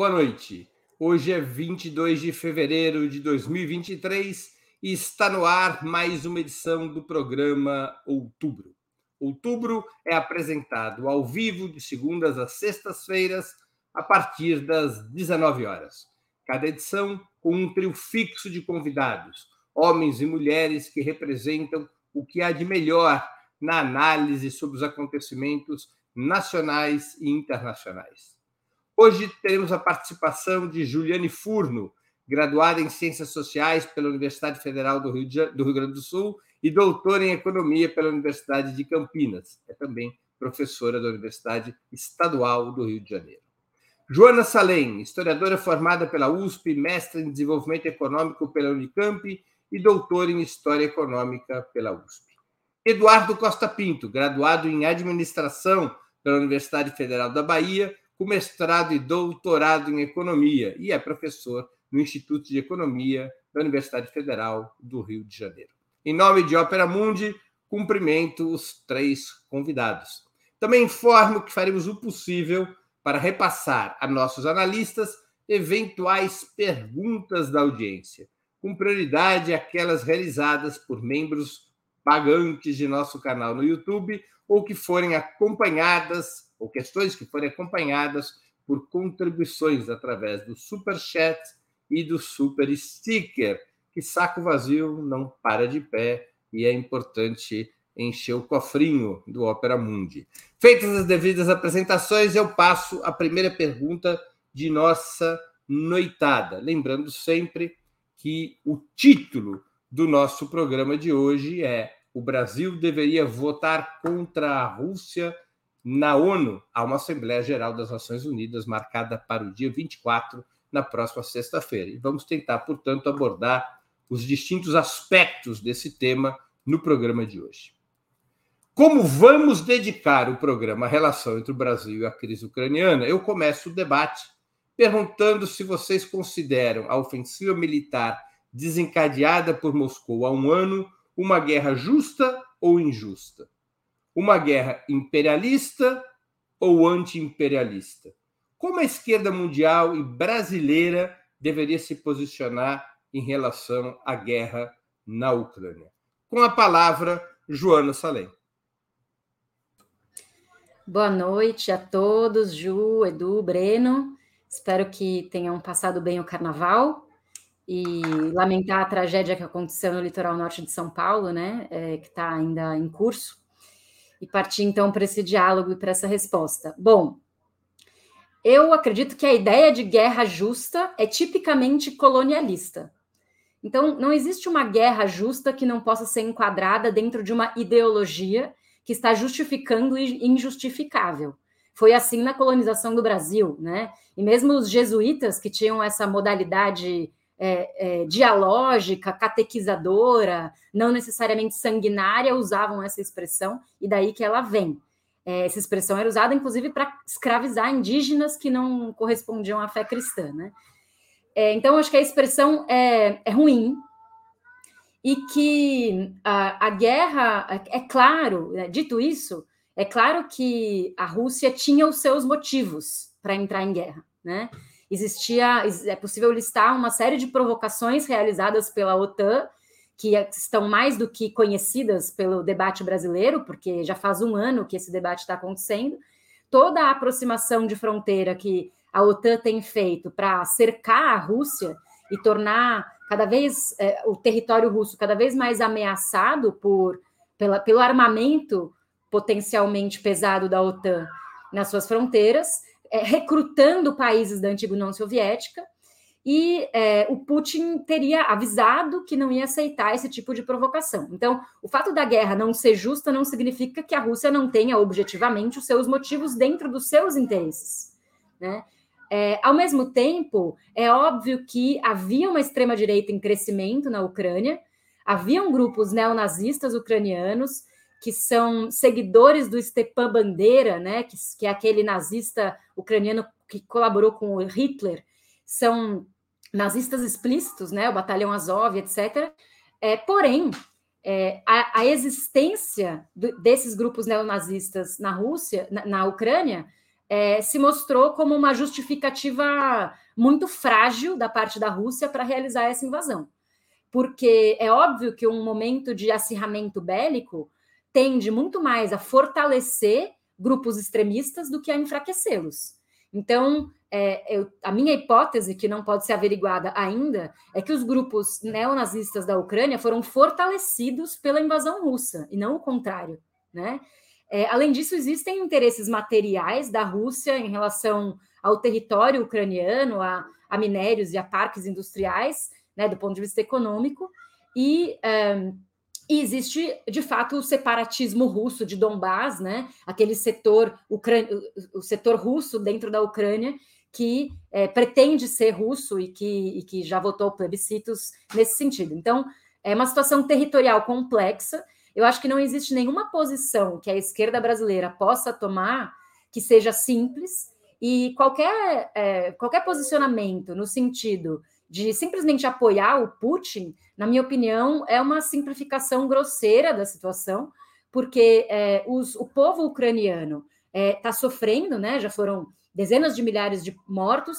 Boa noite. Hoje é 22 de fevereiro de 2023 e está no ar mais uma edição do programa Outubro. Outubro é apresentado ao vivo de segundas a sextas-feiras a partir das 19 horas. Cada edição com um trio fixo de convidados, homens e mulheres que representam o que há de melhor na análise sobre os acontecimentos nacionais e internacionais. Hoje teremos a participação de Juliane Furno, graduada em Ciências Sociais pela Universidade Federal do Rio, de, do Rio Grande do Sul e doutora em Economia pela Universidade de Campinas. É também professora da Universidade Estadual do Rio de Janeiro. Joana Salem, historiadora formada pela USP, mestre em Desenvolvimento Econômico pela Unicamp e doutora em História Econômica pela USP. Eduardo Costa Pinto, graduado em Administração pela Universidade Federal da Bahia com mestrado e doutorado em economia e é professor no Instituto de Economia da Universidade Federal do Rio de Janeiro. Em nome de Ópera Mundi, cumprimento os três convidados. Também informo que faremos o possível para repassar a nossos analistas eventuais perguntas da audiência, com prioridade aquelas realizadas por membros pagantes de nosso canal no YouTube ou que forem acompanhadas ou questões que forem acompanhadas por contribuições através do Super Chat e do Super Sticker, que saco vazio não para de pé e é importante encher o cofrinho do Opera Mundi. Feitas as devidas apresentações, eu passo a primeira pergunta de nossa noitada. Lembrando sempre que o título do nosso programa de hoje é O Brasil deveria votar contra a Rússia na ONU, há uma Assembleia Geral das Nações Unidas marcada para o dia 24, na próxima sexta-feira. E vamos tentar, portanto, abordar os distintos aspectos desse tema no programa de hoje. Como vamos dedicar o programa à relação entre o Brasil e a crise ucraniana, eu começo o debate perguntando se vocês consideram a ofensiva militar desencadeada por Moscou há um ano uma guerra justa ou injusta uma guerra imperialista ou anti-imperialista? Como a esquerda mundial e brasileira deveria se posicionar em relação à guerra na Ucrânia? Com a palavra, Joana Salem. Boa noite a todos, Ju, Edu, Breno. Espero que tenham passado bem o carnaval e lamentar a tragédia que aconteceu no litoral norte de São Paulo, né, é, que está ainda em curso e partir então para esse diálogo e para essa resposta. Bom, eu acredito que a ideia de guerra justa é tipicamente colonialista. Então, não existe uma guerra justa que não possa ser enquadrada dentro de uma ideologia que está justificando o injustificável. Foi assim na colonização do Brasil, né? E mesmo os jesuítas que tinham essa modalidade é, é, dialógica, catequizadora, não necessariamente sanguinária, usavam essa expressão, e daí que ela vem. É, essa expressão era usada, inclusive, para escravizar indígenas que não correspondiam à fé cristã. Né? É, então, acho que a expressão é, é ruim, e que a, a guerra, é, é claro, né, dito isso, é claro que a Rússia tinha os seus motivos para entrar em guerra, né? Existia, é possível listar uma série de provocações realizadas pela OTAN, que estão mais do que conhecidas pelo debate brasileiro, porque já faz um ano que esse debate está acontecendo. Toda a aproximação de fronteira que a OTAN tem feito para cercar a Rússia e tornar cada vez é, o território russo cada vez mais ameaçado por, pela, pelo armamento potencialmente pesado da OTAN nas suas fronteiras, é, recrutando países da antiga União Soviética, e é, o Putin teria avisado que não ia aceitar esse tipo de provocação. Então, o fato da guerra não ser justa não significa que a Rússia não tenha objetivamente os seus motivos dentro dos seus interesses. Né? É, ao mesmo tempo, é óbvio que havia uma extrema-direita em crescimento na Ucrânia, haviam grupos neonazistas ucranianos que são seguidores do Stepan Bandeira, né, que, que é aquele nazista ucraniano que colaborou com o Hitler, são nazistas explícitos, né, o Batalhão Azov, etc. É, porém, é, a, a, existência do, desses grupos neonazistas na Rússia, na, na Ucrânia, é, se mostrou como uma justificativa muito frágil da parte da Rússia para realizar essa invasão. Porque é óbvio que um momento de acirramento bélico tende muito mais a fortalecer grupos extremistas do que a enfraquecê-los. Então, é, eu, a minha hipótese, que não pode ser averiguada ainda, é que os grupos neonazistas da Ucrânia foram fortalecidos pela invasão russa, e não o contrário. Né? É, além disso, existem interesses materiais da Rússia em relação ao território ucraniano, a, a minérios e a parques industriais, né, do ponto de vista econômico, e, um, e, existe, de fato, o separatismo russo de Donbás, né, aquele setor, ucran... o setor russo dentro da Ucrânia, que é, pretende ser russo e que, e que já votou plebiscitos nesse sentido. Então, é uma situação territorial complexa. Eu acho que não existe nenhuma posição que a esquerda brasileira possa tomar que seja simples, e qualquer, é, qualquer posicionamento no sentido de simplesmente apoiar o Putin, na minha opinião, é uma simplificação grosseira da situação, porque é, os, o povo ucraniano está é, tá sofrendo, né? Já foram dezenas de milhares de mortos,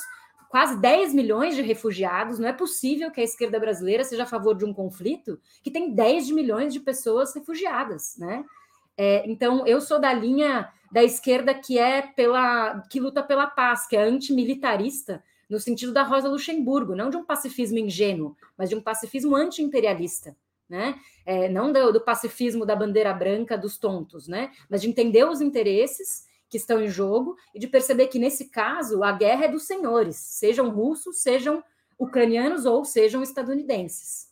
quase 10 milhões de refugiados. Não é possível que a esquerda brasileira seja a favor de um conflito que tem 10 milhões de pessoas refugiadas, né? É, então, eu sou da linha da esquerda que é pela que luta pela paz, que é antimilitarista, no sentido da Rosa Luxemburgo, não de um pacifismo ingênuo, mas de um pacifismo anti-imperialista. Né? É, não do, do, pacifismo da bandeira branca dos tontos, né? mas de entender os interesses que estão em jogo e de perceber que, nesse caso, a guerra é dos senhores, sejam russos, sejam ucranianos ou sejam estadunidenses.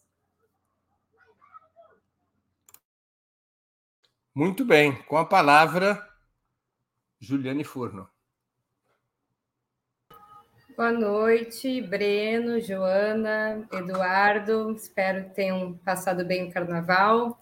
Muito bem, com a palavra, Juliane Furno. Boa noite, Breno, Joana, Eduardo. Espero que tenham passado bem o carnaval.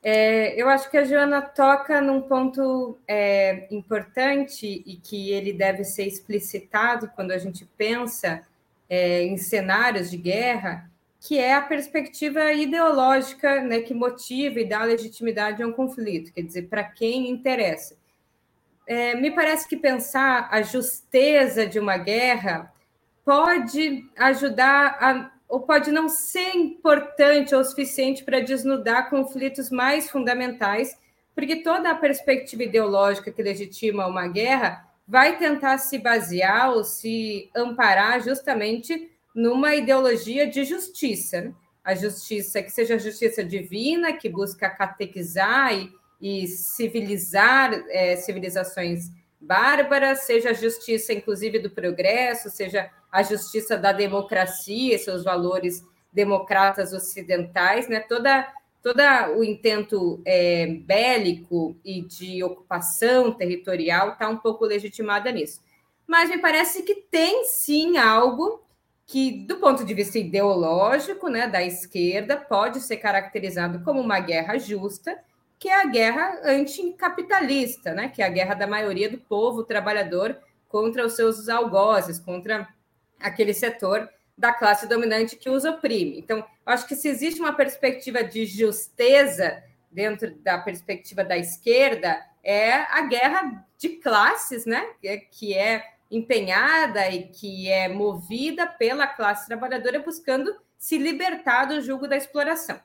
É, eu acho que a Joana toca num ponto é, importante e que ele deve ser explicitado quando a gente pensa é, em cenários de guerra, que é a perspectiva ideológica né, que motiva e dá legitimidade a um conflito, quer dizer, para quem interessa. É, me parece que pensar a justeza de uma guerra pode ajudar a ou pode não ser importante ou suficiente para desnudar conflitos mais fundamentais, porque toda a perspectiva ideológica que legitima uma guerra vai tentar se basear ou se amparar justamente numa ideologia de justiça. Né? A justiça que seja a justiça divina, que busca catequizar e, e civilizar é, civilizações bárbaras, seja a justiça, inclusive, do progresso, seja a justiça da democracia, seus valores democratas ocidentais, né? Toda todo o intento é, bélico e de ocupação territorial está um pouco legitimada nisso. Mas me parece que tem sim algo que, do ponto de vista ideológico, né, da esquerda, pode ser caracterizado como uma guerra justa, que é a guerra anticapitalista, né, que é a guerra da maioria do povo trabalhador contra os seus algozes, contra aquele setor da classe dominante que os oprime. Então, acho que se existe uma perspectiva de justeza dentro da perspectiva da esquerda, é a guerra de classes, né? Que é empenhada e que é movida pela classe trabalhadora buscando se libertar do jugo da exploração.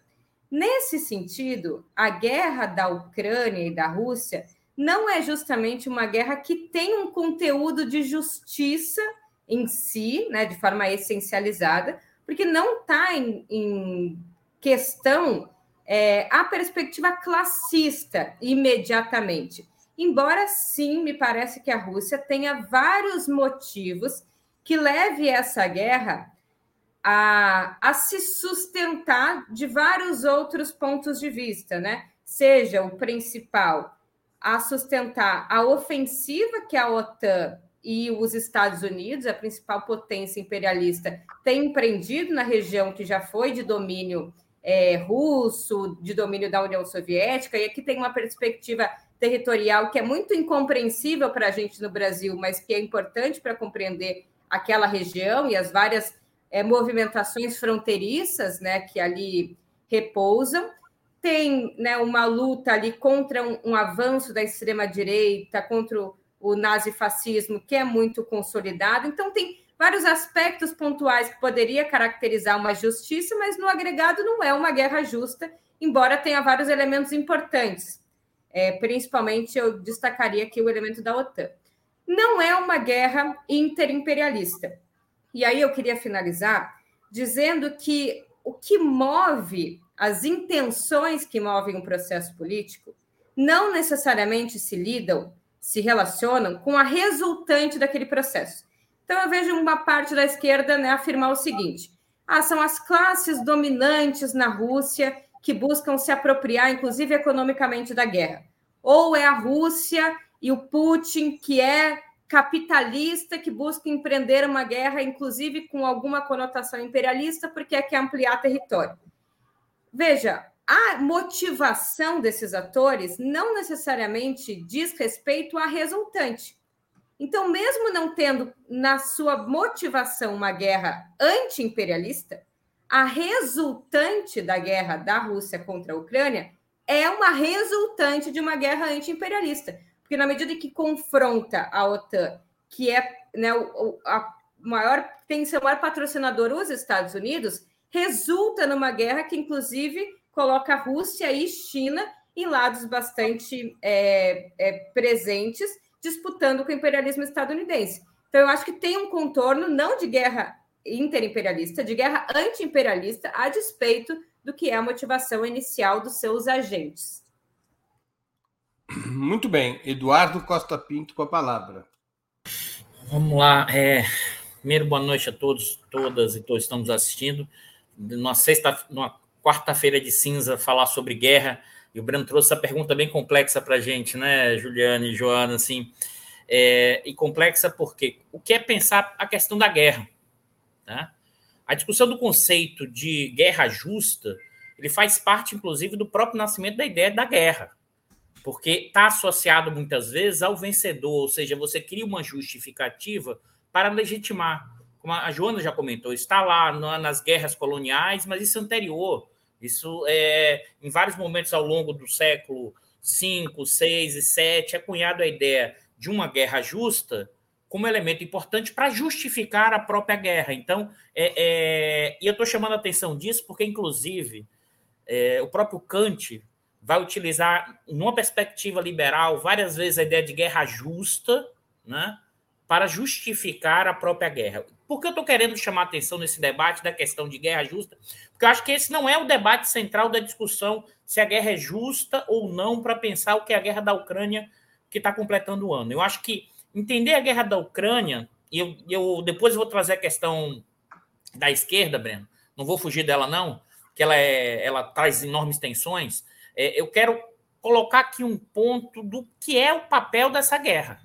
Nesse sentido, a guerra da Ucrânia e da Rússia não é justamente uma guerra que tem um conteúdo de justiça em si, né, de forma essencializada, porque não está em, em, questão é, a perspectiva classista imediatamente. Embora sim, me parece que a Rússia tenha vários motivos que leve essa guerra a, a se sustentar de vários outros pontos de vista, né? Seja o principal a sustentar a ofensiva que a OTAN e os Estados Unidos, a principal potência imperialista, tem empreendido na região que já foi de domínio é, russo, de domínio da União Soviética, e aqui tem uma perspectiva territorial que é muito incompreensível para a gente no Brasil, mas que é importante para compreender aquela região e as várias é, movimentações fronteiriças né, que ali repousam. Tem né, uma luta ali contra um, um avanço da extrema-direita, contra o o nazifascismo, que é muito consolidado. Então, tem vários aspectos pontuais que poderia caracterizar uma justiça, mas no agregado não é uma guerra justa, embora tenha vários elementos importantes. É, principalmente, eu destacaria aqui o elemento da OTAN. Não é uma guerra interimperialista. E aí eu queria finalizar dizendo que o que move as intenções que movem um processo político não necessariamente se lidam, se relacionam com a resultante daquele processo. Então, eu vejo uma parte da esquerda né, afirmar o seguinte: ah, são as classes dominantes na Rússia que buscam se apropriar, inclusive economicamente, da guerra. Ou é a Rússia e o Putin, que é capitalista, que busca empreender uma guerra, inclusive com alguma conotação imperialista, porque quer ampliar território. Veja, a motivação desses atores não necessariamente diz respeito à resultante. Então, mesmo não tendo na sua motivação uma guerra anti-imperialista, a resultante da guerra da Rússia contra a Ucrânia é uma resultante de uma guerra anti-imperialista. Porque na medida que confronta a OTAN, que é né, o, a maior, tem seu maior patrocinador, os Estados Unidos, resulta numa guerra que, inclusive, coloca Rússia e China em lados bastante é, é, presentes, disputando com o imperialismo estadunidense. Então, eu acho que tem um contorno não de guerra interimperialista, de guerra anti-imperialista, a despeito do que é a motivação inicial dos seus agentes. Muito bem. Eduardo Costa Pinto com a palavra. Vamos lá. É, primeiro, boa noite a todos, todas e todos que estamos assistindo. Numa sexta, numa quarta-feira de cinza falar sobre guerra. E o Breno trouxe essa pergunta bem complexa para a gente, né, Juliane e Joana, assim. É, e complexa porque o que é pensar a questão da guerra? Tá? A discussão do conceito de guerra justa, ele faz parte, inclusive, do próprio nascimento da ideia da guerra, porque está associado muitas vezes ao vencedor, ou seja, você cria uma justificativa para legitimar. Como a Joana já comentou, está lá nas guerras coloniais, mas isso é anterior. Isso é, em vários momentos ao longo do século V, VI e VII, é cunhado a ideia de uma guerra justa como elemento importante para justificar a própria guerra. Então, é, é, e eu estou chamando a atenção disso porque, inclusive, é, o próprio Kant vai utilizar, numa perspectiva liberal, várias vezes a ideia de guerra justa, né, para justificar a própria guerra. Por que eu estou querendo chamar atenção nesse debate da questão de guerra justa? Porque eu acho que esse não é o debate central da discussão se a guerra é justa ou não para pensar o que é a guerra da Ucrânia que está completando o ano. Eu acho que entender a guerra da Ucrânia, e eu, eu depois vou trazer a questão da esquerda, Breno, não vou fugir dela não, que ela, é, ela traz enormes tensões, é, eu quero colocar aqui um ponto do que é o papel dessa guerra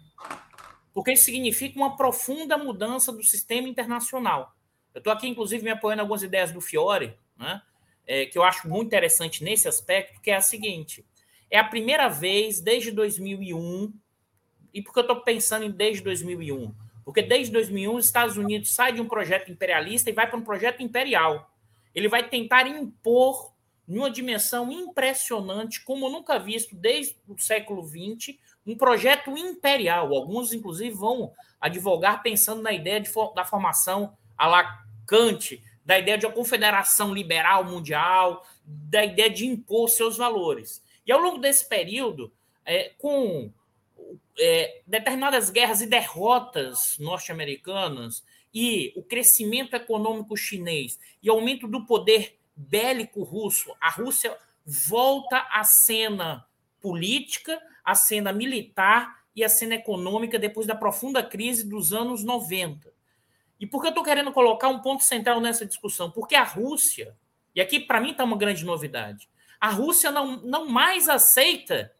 porque isso significa uma profunda mudança do sistema internacional. Eu estou aqui, inclusive, me apoiando algumas ideias do Fiore, né, é, que eu acho muito interessante nesse aspecto, que é a seguinte: é a primeira vez desde 2001, e por que eu estou pensando em desde 2001? Porque desde 2001 os Estados Unidos sai de um projeto imperialista e vai para um projeto imperial. Ele vai tentar impor, numa dimensão impressionante, como nunca visto desde o século XX, um projeto imperial. Alguns, inclusive, vão advogar pensando na ideia de, da formação a la Kant, da ideia de uma confederação liberal mundial, da ideia de impor seus valores. E ao longo desse período, é, com é, determinadas guerras e derrotas norte-americanas e o crescimento econômico chinês e aumento do poder bélico russo, a Rússia volta à cena política, a cena militar e a cena econômica depois da profunda crise dos anos 90. E por que eu estou querendo colocar um ponto central nessa discussão? Porque a Rússia, e aqui para mim está uma grande novidade, a Rússia não, não mais aceita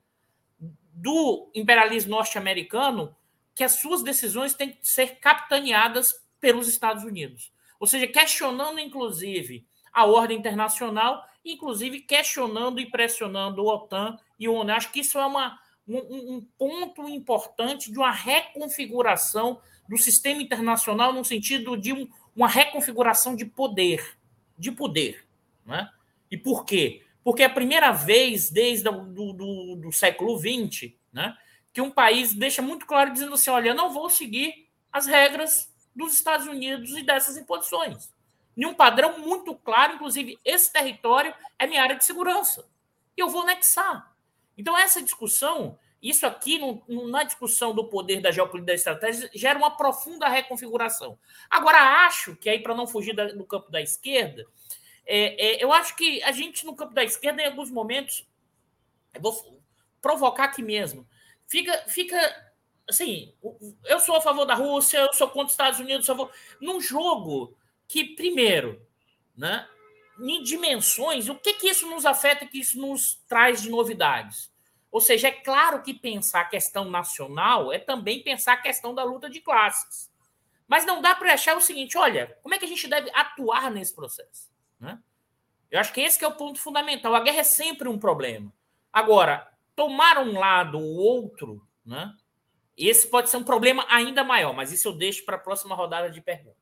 do imperialismo norte-americano que as suas decisões têm que ser capitaneadas pelos Estados Unidos. Ou seja, questionando, inclusive, a ordem internacional, inclusive questionando e pressionando o OTAN e o ONU. Acho que isso é uma, um, um ponto importante de uma reconfiguração do sistema internacional no sentido de um, uma reconfiguração de poder, de poder, né? E por quê? Porque é a primeira vez desde o do, do, do século XX, né, que um país deixa muito claro dizendo assim: olha, não vou seguir as regras dos Estados Unidos e dessas imposições. Nenhum padrão muito claro, inclusive, esse território é minha área de segurança. E eu vou anexar. Então, essa discussão, isso aqui, no, no, na discussão do poder da geopolítica da estratégia, gera uma profunda reconfiguração. Agora, acho que aí, para não fugir da, do campo da esquerda, é, é, eu acho que a gente, no campo da esquerda, em alguns momentos, vou provocar aqui mesmo, fica, fica assim, eu sou a favor da Rússia, eu sou contra os Estados Unidos, sou a favor... num jogo que, primeiro, né, em dimensões, o que, que isso nos afeta, que isso nos traz de novidades? Ou seja, é claro que pensar a questão nacional é também pensar a questão da luta de classes. Mas não dá para achar o seguinte: olha, como é que a gente deve atuar nesse processo? Né? Eu acho que esse que é o ponto fundamental. A guerra é sempre um problema. Agora, tomar um lado ou outro, né? esse pode ser um problema ainda maior, mas isso eu deixo para a próxima rodada de perguntas.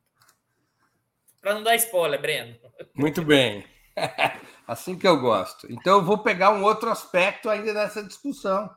Para não dar spoiler, Breno. Muito bem. Assim que eu gosto. Então, eu vou pegar um outro aspecto ainda dessa discussão.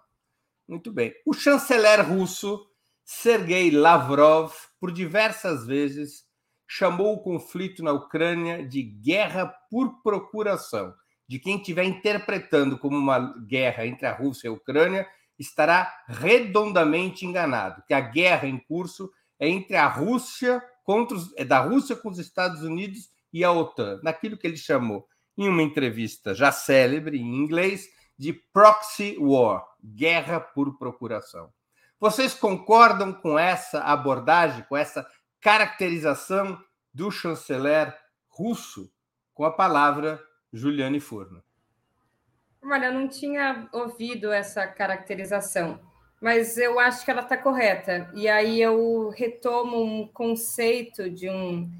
Muito bem. O chanceler russo, Sergei Lavrov, por diversas vezes, chamou o conflito na Ucrânia de guerra por procuração. De quem estiver interpretando como uma guerra entre a Rússia e a Ucrânia estará redondamente enganado, que a guerra em curso é entre a Rússia contra os, é da Rússia com os Estados Unidos e a OTAN, naquilo que ele chamou, em uma entrevista já célebre em inglês, de proxy war, guerra por procuração. Vocês concordam com essa abordagem, com essa caracterização do chanceler russo com a palavra Juliane Furno? Olha, eu não tinha ouvido essa caracterização mas eu acho que ela está correta. E aí eu retomo um conceito de um,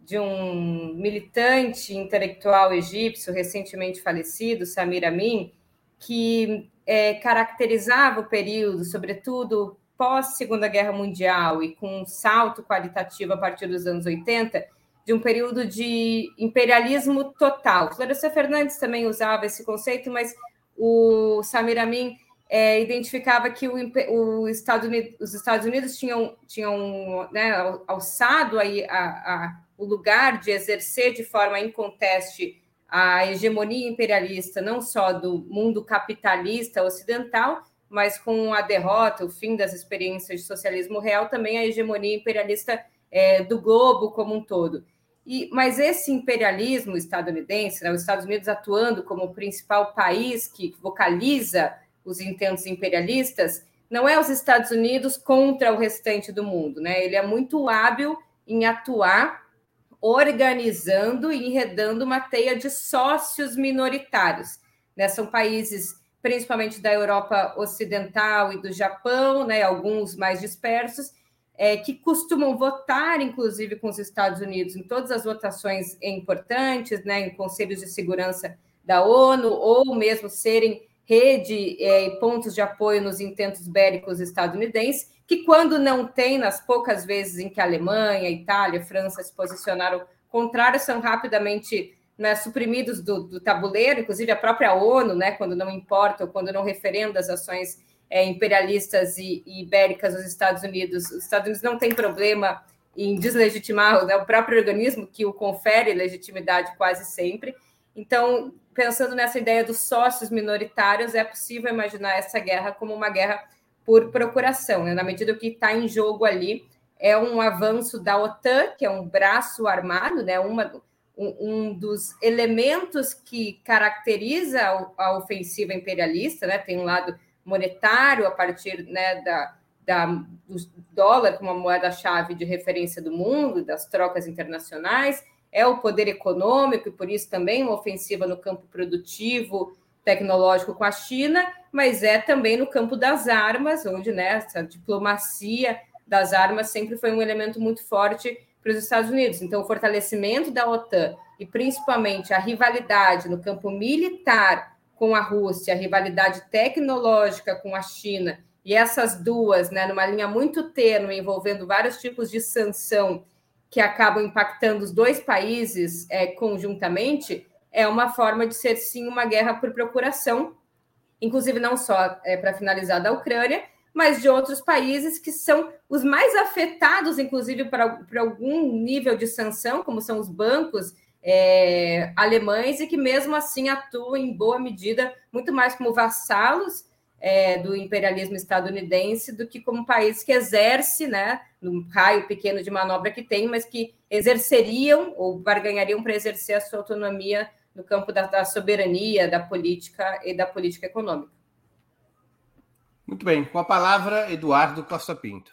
de um militante intelectual egípcio recentemente falecido, Samir Amin, que é, caracterizava o período, sobretudo pós-Segunda Guerra Mundial e com um salto qualitativo a partir dos anos 80, de um período de imperialismo total. Florestan Fernandes também usava esse conceito, mas o Samir Amin é, identificava que o, o Unidos, os Estados Unidos tinham, tinham né, alçado aí a, a, o lugar de exercer de forma inconteste a hegemonia imperialista, não só do mundo capitalista ocidental, mas com a derrota, o fim das experiências de socialismo real, também a hegemonia imperialista é, do globo como um todo. E, mas esse imperialismo estadunidense, né, os Estados Unidos atuando como o principal país que vocaliza os intentos imperialistas, não é os Estados Unidos contra o restante do mundo, né? Ele é muito hábil em atuar organizando e enredando uma teia de sócios minoritários. Né? São países, principalmente da Europa Ocidental e do Japão, né? alguns mais dispersos, é, que costumam votar, inclusive, com os Estados Unidos em todas as votações importantes, né? em conselhos de segurança da ONU, ou mesmo serem rede é, e pontos de apoio nos intentos bélicos estadunidenses, que quando não tem, nas poucas vezes em que a Alemanha, Itália, França se posicionaram contrários, são rapidamente né, suprimidos do, do, tabuleiro, inclusive a própria ONU, né, quando não importa ou quando não referenda as ações é, imperialistas e, e bélicas dos Estados Unidos. Os Estados Unidos não têm problema em deslegitimar né, o próprio organismo que o confere legitimidade quase sempre. Então, pensando nessa ideia dos sócios minoritários, é possível imaginar essa guerra como uma guerra por procuração, né? na medida que está em jogo ali é um avanço da OTAN, que é um braço armado, né? Uma, um, um dos elementos que caracteriza a, a, ofensiva imperialista, né? Tem um lado monetário a partir né, da, da, do dólar como uma moeda-chave de referência do mundo, das trocas internacionais, é o poder econômico, e por isso também uma ofensiva no campo produtivo, tecnológico com a China, mas é também no campo das armas, onde né, essa diplomacia das armas sempre foi um elemento muito forte para os Estados Unidos. Então, o fortalecimento da OTAN e principalmente a rivalidade no campo militar com a Rússia, a rivalidade tecnológica com a China, e essas duas, né, numa linha muito tênue, envolvendo vários tipos de sanção que acabam impactando os dois países é, conjuntamente, é uma forma de ser sim uma guerra por procuração, inclusive não só é, para finalizar da Ucrânia, mas de outros países que são os mais afetados, inclusive, por algum nível de sanção, como são os bancos é, alemães, e que mesmo assim atuam em boa medida muito mais como vassalos é, do imperialismo estadunidense do que como país que exerce, né, num raio pequeno de manobra que tem, mas que exerceriam ou barganhariam para exercer a sua autonomia no campo da, da soberania, da política e da política econômica. Muito bem, com a palavra, Eduardo Costa Pinto.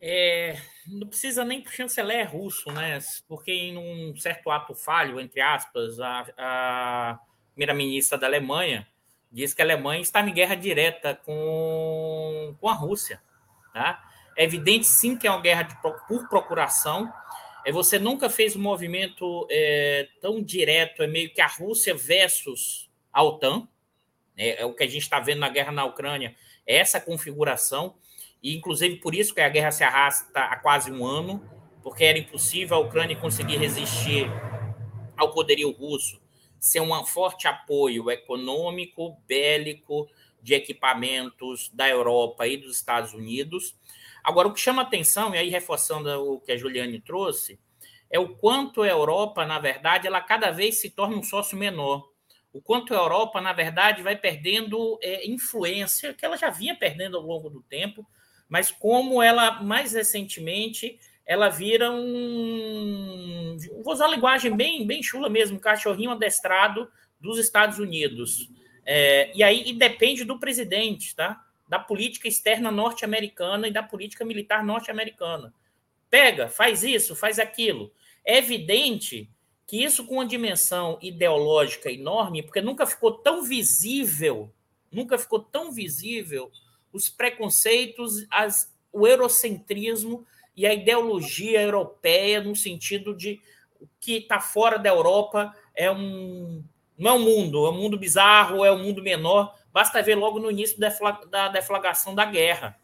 É, não precisa nem para o chanceler russo, né? Porque em um certo ato falho, entre aspas, a, a primeira-ministra da Alemanha diz que a Alemanha está em guerra direta com, com a Rússia. Tá? É evidente, sim, que é uma guerra de, por procuração. É, você nunca fez um movimento é, tão direto, é meio que a Rússia versus a OTAN. É, é o que a gente está vendo na guerra na Ucrânia, é essa configuração. E, inclusive, por isso que a guerra se arrasta há quase um ano, porque era impossível a Ucrânia conseguir resistir ao poderio russo ser um forte apoio econômico, bélico, de equipamentos da Europa e dos Estados Unidos. Agora, o que chama atenção, e aí reforçando o que a Juliane trouxe, é o quanto a Europa, na verdade, ela cada vez se torna um sócio menor. O quanto a Europa, na verdade, vai perdendo é, influência, que ela já vinha perdendo ao longo do tempo, mas como ela, mais recentemente, ela vira um. Vou usar uma linguagem bem, bem chula mesmo, cachorrinho adestrado dos Estados Unidos. É, e aí e depende do presidente, tá? Da política externa norte-americana e da política militar norte-americana. Pega, faz isso, faz aquilo. É evidente que isso com uma dimensão ideológica enorme, porque nunca ficou tão visível, nunca ficou tão visível os preconceitos, as, o eurocentrismo e a ideologia europeia no sentido de o que está fora da Europa é um não é um mundo, é um mundo bizarro, é um mundo menor. Basta ver logo no início da deflagração da guerra.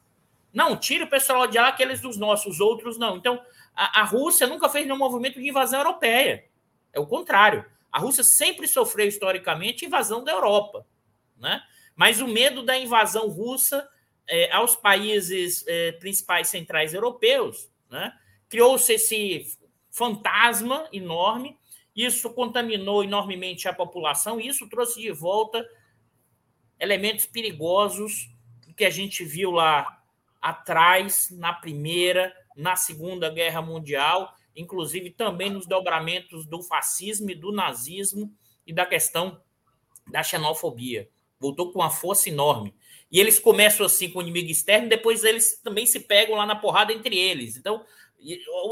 Não, tira o pessoal de lá, aqueles dos nossos, os outros não. Então, a, a Rússia nunca fez nenhum movimento de invasão europeia. É o contrário. A Rússia sempre sofreu historicamente invasão da Europa, né? Mas o medo da invasão russa é, aos países é, principais centrais europeus, né? criou-se esse fantasma enorme, isso contaminou enormemente a população, e isso trouxe de volta elementos perigosos que a gente viu lá atrás, na Primeira, na Segunda Guerra Mundial, inclusive também nos dobramentos do fascismo e do nazismo e da questão da xenofobia. Voltou com uma força enorme. E eles começam assim com o inimigo externo, depois eles também se pegam lá na porrada entre eles. Então,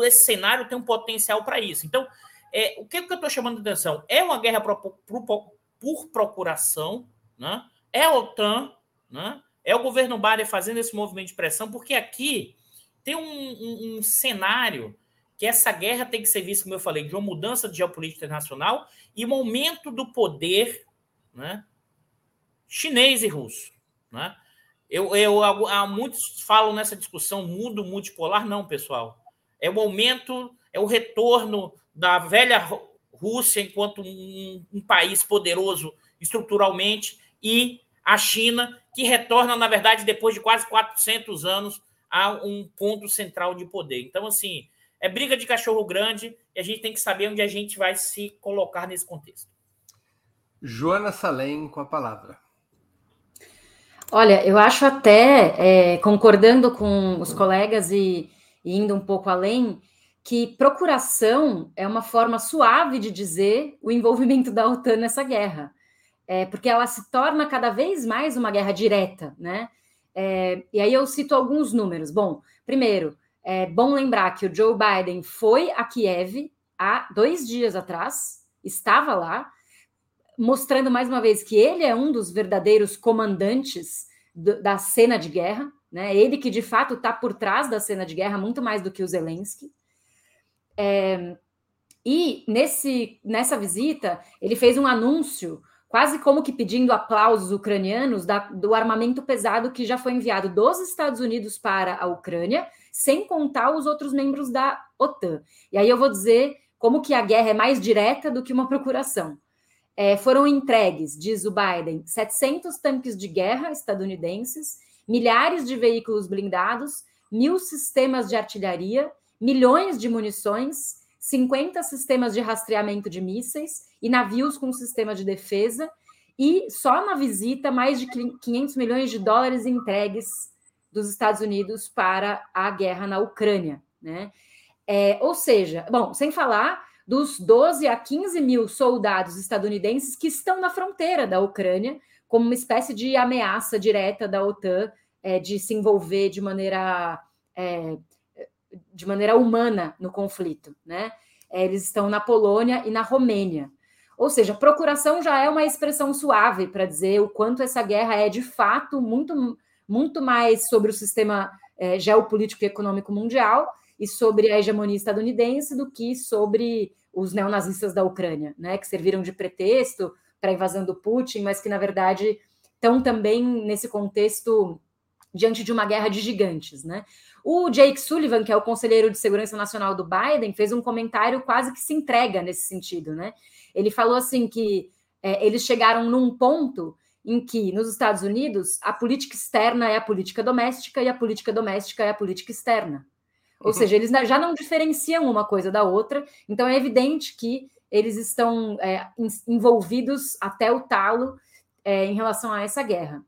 esse cenário tem um potencial para isso. Então, é, o que, que eu estou chamando de atenção? É uma guerra por, por, por procuração, né? É a OTAN, né? é o governo Biden fazendo esse movimento de pressão, porque aqui tem um, um, um cenário que essa guerra tem que ser vista, como eu falei, de uma mudança de geopolítica internacional e um aumento do poder né, chinês e russo. Né? Eu, eu, há muitos falam nessa discussão mundo multipolar, não, pessoal. É o aumento, é o retorno da velha Rússia enquanto um, um país poderoso estruturalmente e a China, que retorna, na verdade, depois de quase 400 anos, a um ponto central de poder. Então, assim, é briga de cachorro grande e a gente tem que saber onde a gente vai se colocar nesse contexto. Joana Salem com a palavra. Olha, eu acho até, é, concordando com os colegas e, e indo um pouco além, que procuração é uma forma suave de dizer o envolvimento da OTAN nessa guerra, é, porque ela se torna cada vez mais uma guerra direta, né? É, e aí eu cito alguns números. Bom, primeiro, é bom lembrar que o Joe Biden foi a Kiev há dois dias atrás, estava lá, mostrando mais uma vez que ele é um dos verdadeiros comandantes do, da cena de guerra, né? Ele que de fato está por trás da cena de guerra muito mais do que o Zelensky. É, e nesse, nessa visita ele fez um anúncio quase como que pedindo aplausos ucranianos da, do armamento pesado que já foi enviado dos Estados Unidos para a Ucrânia, sem contar os outros membros da OTAN. E aí eu vou dizer como que a guerra é mais direta do que uma procuração. É, foram entregues, diz o Biden, 700 tanques de guerra estadunidenses milhares de veículos blindados, mil sistemas de artilharia, milhões de munições, 50 sistemas de rastreamento de mísseis e navios com sistema de defesa, e só na visita, mais de 500 milhões de dólares entregues dos Estados Unidos para a guerra na Ucrânia. Né? É, ou seja, bom, sem falar dos 12 a 15 mil soldados estadunidenses que estão na fronteira da Ucrânia, como uma espécie de ameaça direta da OTAN é, de se envolver de maneira é, de maneira humana no conflito, né? É, eles estão na Polônia e na Romênia. Ou seja, procuração já é uma expressão suave para dizer o quanto essa guerra é de fato muito, muito mais sobre o sistema é, geopolítico e econômico mundial e sobre a hegemonia estadunidense do que sobre os neonazistas da Ucrânia, né, que serviram de pretexto para a invasão do Putin, mas que na verdade estão também nesse contexto diante de uma guerra de gigantes, né? O Jake Sullivan, que é o conselheiro de segurança nacional do Biden, fez um comentário quase que se entrega nesse sentido, né? Ele falou assim que é, eles chegaram num ponto em que, nos Estados Unidos, a política externa é a política doméstica e a política doméstica é a política externa. Ou uhum. seja, eles já não diferenciam uma coisa da outra, então é evidente que eles estão é, envolvidos até o talo é, em relação a essa guerra.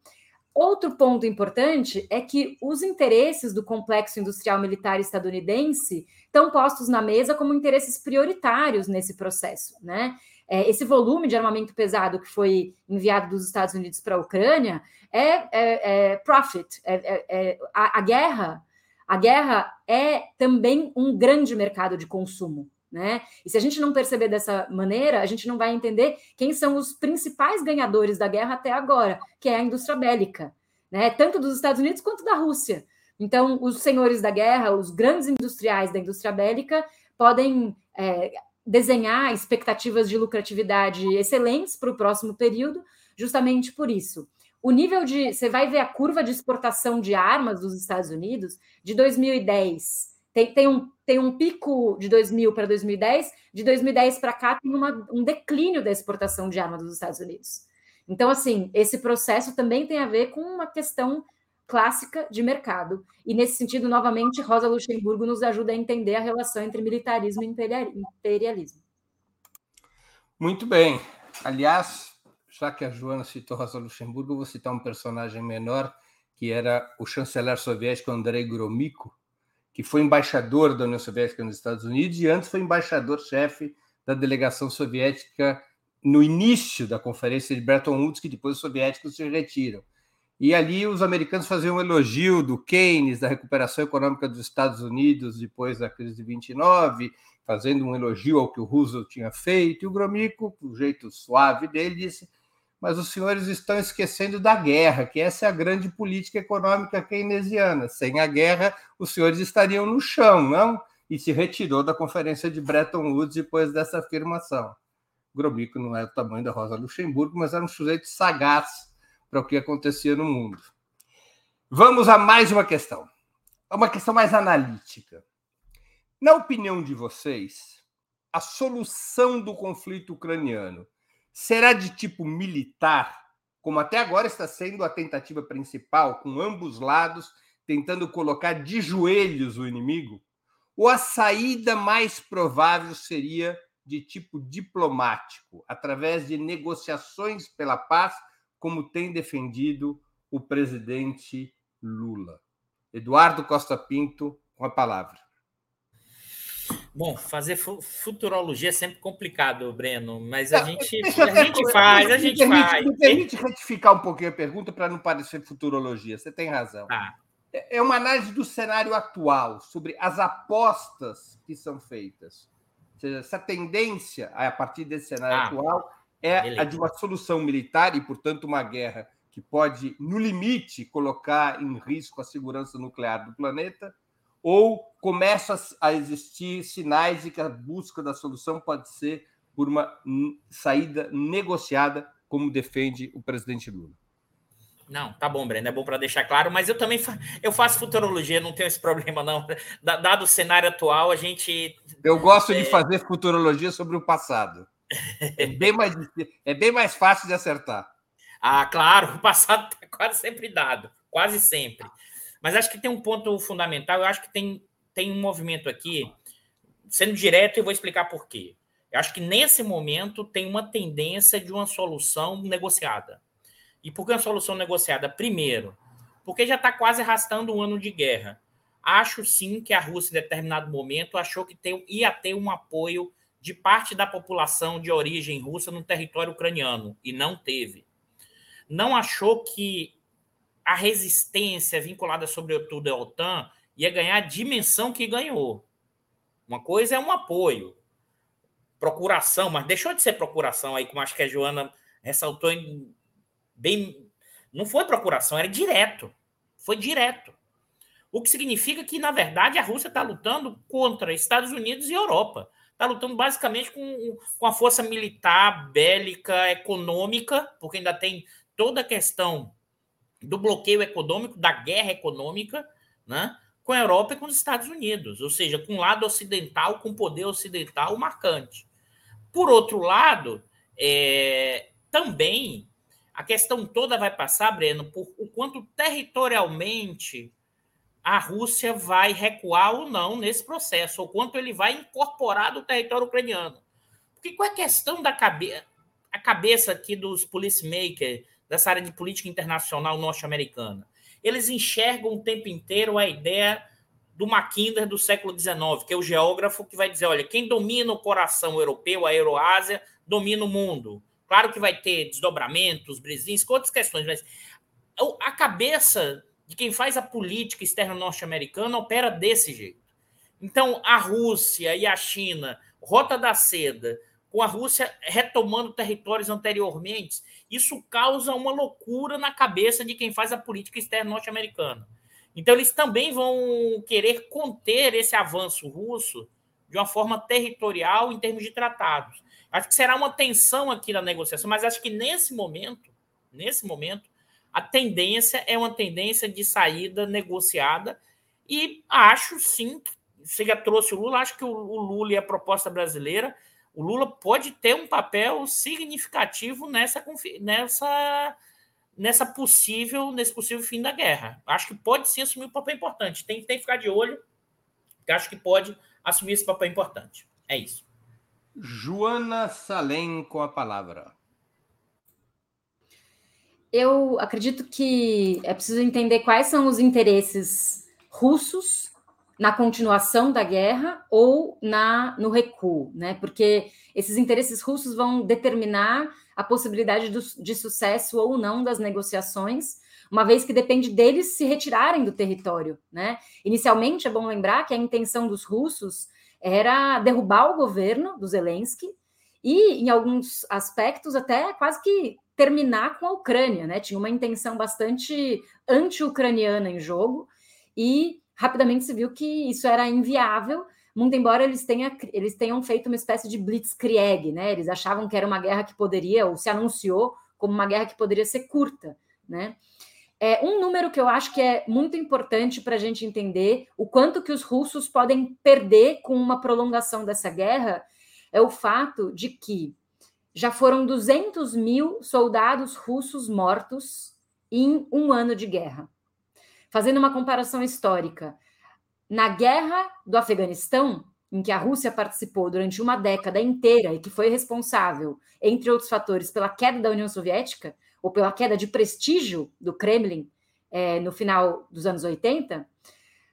Outro ponto importante é que os interesses do complexo industrial militar estadunidense estão postos na mesa como interesses prioritários nesse processo, né? É, esse volume de armamento pesado que foi enviado dos Estados Unidos para a Ucrânia é, é, é profit. É, é, é, a, a guerra, a guerra é também um grande mercado de consumo. Né? E se a gente não perceber dessa maneira, a gente não vai entender quem são os principais ganhadores da guerra até agora, que é a indústria bélica, né? tanto dos Estados Unidos quanto da Rússia. Então, os senhores da guerra, os grandes industriais da indústria bélica, podem é, desenhar expectativas de lucratividade excelentes para o próximo período, justamente por isso. O nível de. Você vai ver a curva de exportação de armas dos Estados Unidos de 2010 tem, tem, um, tem um pico de 2000 para 2010, de 2010 para cá tem uma, um declínio da exportação de armas dos Estados Unidos. Então, assim, esse processo também tem a ver com uma questão clássica de mercado. E nesse sentido, novamente, Rosa Luxemburgo nos ajuda a entender a relação entre militarismo e imperialismo. Muito bem. Aliás, já que a Joana citou Rosa Luxemburgo, vou citar um personagem menor, que era o chanceler soviético Andrei Gromyko, que foi embaixador da União Soviética nos Estados Unidos e antes foi embaixador-chefe da delegação soviética no início da conferência de Bretton Woods, que depois os soviéticos se retiram. E ali os americanos faziam um elogio do Keynes, da recuperação econômica dos Estados Unidos depois da crise de 29, fazendo um elogio ao que o Roosevelt tinha feito. E o Gromyko, com o jeito suave dele, disse: mas os senhores estão esquecendo da guerra, que essa é a grande política econômica keynesiana. Sem a guerra, os senhores estariam no chão, não? E se retirou da conferência de Bretton Woods depois dessa afirmação. Gromyko não é o tamanho da Rosa Luxemburgo, mas era um sujeito sagaz para o que acontecia no mundo. Vamos a mais uma questão. Uma questão mais analítica. Na opinião de vocês, a solução do conflito ucraniano será de tipo militar, como até agora está sendo a tentativa principal, com ambos lados tentando colocar de joelhos o inimigo? Ou a saída mais provável seria de tipo diplomático, através de negociações pela paz, como tem defendido o presidente Lula? Eduardo Costa Pinto, com a palavra. Bom, fazer futurologia é sempre complicado, Breno, mas a gente, a gente faz, a gente faz. Me permite retificar um pouquinho a pergunta para não parecer futurologia. Você tem razão. Ah. É uma análise do cenário atual, sobre as apostas que são feitas. Ou seja, essa tendência, a partir desse cenário ah, atual, é beleza. a de uma solução militar e, portanto, uma guerra que pode, no limite, colocar em risco a segurança nuclear do planeta ou começam a existir sinais de que a busca da solução pode ser por uma saída negociada, como defende o presidente Lula. Não, tá bom, Breno, é bom para deixar claro, mas eu também fa eu faço futurologia, não tenho esse problema, não. Dado o cenário atual, a gente. Eu gosto é... de fazer futurologia sobre o passado. É bem, mais, é bem mais fácil de acertar. Ah, claro, o passado está quase sempre dado. quase sempre. Mas acho que tem um ponto fundamental, eu acho que tem, tem um movimento aqui, sendo direto, eu vou explicar por quê. Eu acho que nesse momento tem uma tendência de uma solução negociada. E por que uma solução negociada? Primeiro, porque já está quase arrastando um ano de guerra. Acho sim que a Rússia, em determinado momento, achou que tem, ia ter um apoio de parte da população de origem russa no território ucraniano, e não teve. Não achou que a resistência vinculada, sobretudo, à OTAN ia ganhar a dimensão que ganhou. Uma coisa é um apoio, procuração, mas deixou de ser procuração aí, como acho que a Joana ressaltou bem. Não foi procuração, era direto. Foi direto. O que significa que, na verdade, a Rússia está lutando contra Estados Unidos e Europa. Está lutando basicamente com, com a força militar, bélica, econômica, porque ainda tem toda a questão do bloqueio econômico, da guerra econômica, né, com a Europa e com os Estados Unidos, ou seja, com o lado ocidental, com o poder ocidental marcante. Por outro lado, é, também a questão toda vai passar, Breno, por o quanto territorialmente a Rússia vai recuar ou não nesse processo, ou quanto ele vai incorporar do território ucraniano. Porque qual é a questão da cabeça, a cabeça aqui dos policymakers, dessa área de política internacional norte-americana? Eles enxergam o tempo inteiro a ideia do Mackinder do século XIX, que é o geógrafo que vai dizer, olha, quem domina o coração europeu, a Euroásia, domina o mundo. Claro que vai ter desdobramentos, Brzezinski, outras questões, mas a cabeça de quem faz a política externa norte-americana opera desse jeito. Então, a Rússia e a China, rota da seda, com a Rússia retomando territórios anteriormente, isso causa uma loucura na cabeça de quem faz a política externa norte-americana. Então, eles também vão querer conter esse avanço russo de uma forma territorial em termos de tratados. Acho que será uma tensão aqui na negociação, mas acho que nesse momento, nesse momento, a tendência é uma tendência de saída negociada e acho sim, você já trouxe o Lula, acho que o, Lula e a proposta brasileira, o Lula pode ter um papel significativo nessa, nessa, nessa possível, nesse possível fim da guerra. Acho que pode sim assumir um papel importante. Tem, tem que ficar de olho, acho que pode assumir esse papel importante. É isso. Joana Salem com a palavra. Eu acredito que é preciso entender quais são os interesses russos na continuação da guerra ou na no recuo, né? Porque esses interesses russos vão determinar a possibilidade do, de sucesso ou não das negociações, uma vez que depende deles se retirarem do território, né? Inicialmente é bom lembrar que a intenção dos russos era derrubar o governo do Zelensky e, em alguns aspectos, até quase que terminar com a Ucrânia, né? Tinha uma intenção bastante anti-ucraniana em jogo e rapidamente se viu que isso era inviável, muito embora eles, tenha, eles tenham feito uma espécie de blitzkrieg, né? Eles achavam que era uma guerra que poderia, ou se anunciou como uma guerra que poderia ser curta, né? É, um número que eu acho que é muito importante para a gente entender o quanto que os russos podem perder com uma prolongação dessa guerra é o fato de que já foram 200 mil soldados russos mortos em um ano de guerra. Fazendo uma comparação histórica, na guerra do Afeganistão, em que a Rússia participou durante uma década inteira e que foi responsável, entre outros fatores, pela queda da União Soviética, ou pela queda de prestígio do Kremlin é, no final dos anos 80,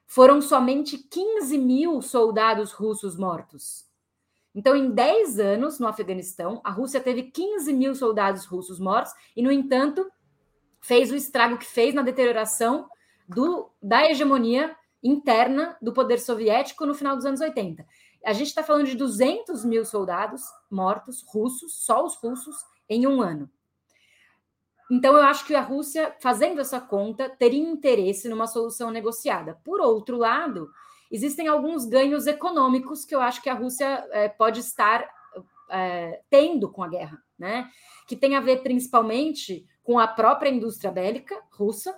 foram somente 15 mil soldados russos mortos. Então, em 10 anos no Afeganistão, a Rússia teve 15 mil soldados russos mortos e, no entanto, fez o estrago que fez na deterioração do, da hegemonia interna do poder soviético no final dos anos 80. A gente está falando de 200 mil soldados mortos, russos, só os russos, em um ano. Então, eu acho que a Rússia, fazendo essa conta, teria interesse numa solução negociada. Por outro lado, existem alguns ganhos econômicos que eu acho que a Rússia é, pode estar é, tendo com a guerra, né? Que tem a ver principalmente com a própria indústria bélica russa,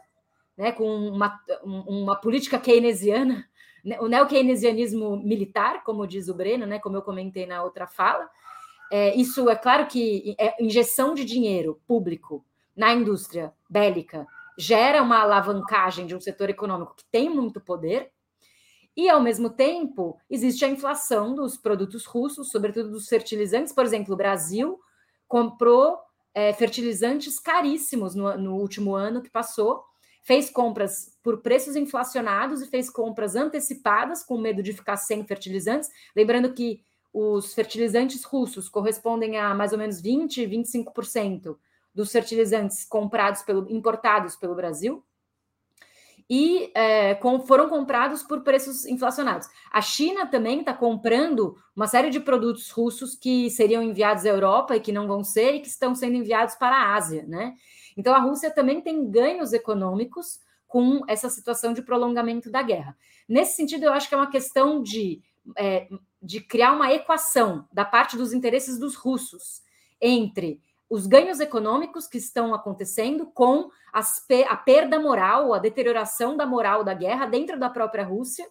né? Com uma, uma política keynesiana, né? o neo-keynesianismo militar, como diz o Breno, né? Como eu comentei na outra fala. É, isso é claro que é injeção de dinheiro público na indústria bélica gera uma alavancagem de um setor econômico que tem muito poder, e, ao mesmo tempo, existe a inflação dos produtos russos, sobretudo dos fertilizantes. Por exemplo, o Brasil comprou é, fertilizantes caríssimos no, no último ano que passou, fez compras por preços inflacionados e fez compras antecipadas com medo de ficar sem fertilizantes. Lembrando que os fertilizantes russos correspondem a mais ou menos 20, 25% dos fertilizantes comprados pelo importados pelo Brasil e é, com, foram comprados por preços inflacionados. A China também está comprando uma série de produtos russos que seriam enviados à Europa e que não vão ser e que estão sendo enviados para a Ásia, né? Então a Rússia também tem ganhos econômicos com essa situação de prolongamento da guerra. Nesse sentido, eu acho que é uma questão de, é, de criar uma equação da parte dos interesses dos russos entre os ganhos econômicos que estão acontecendo com a perda moral, a deterioração da moral da guerra dentro da própria Rússia,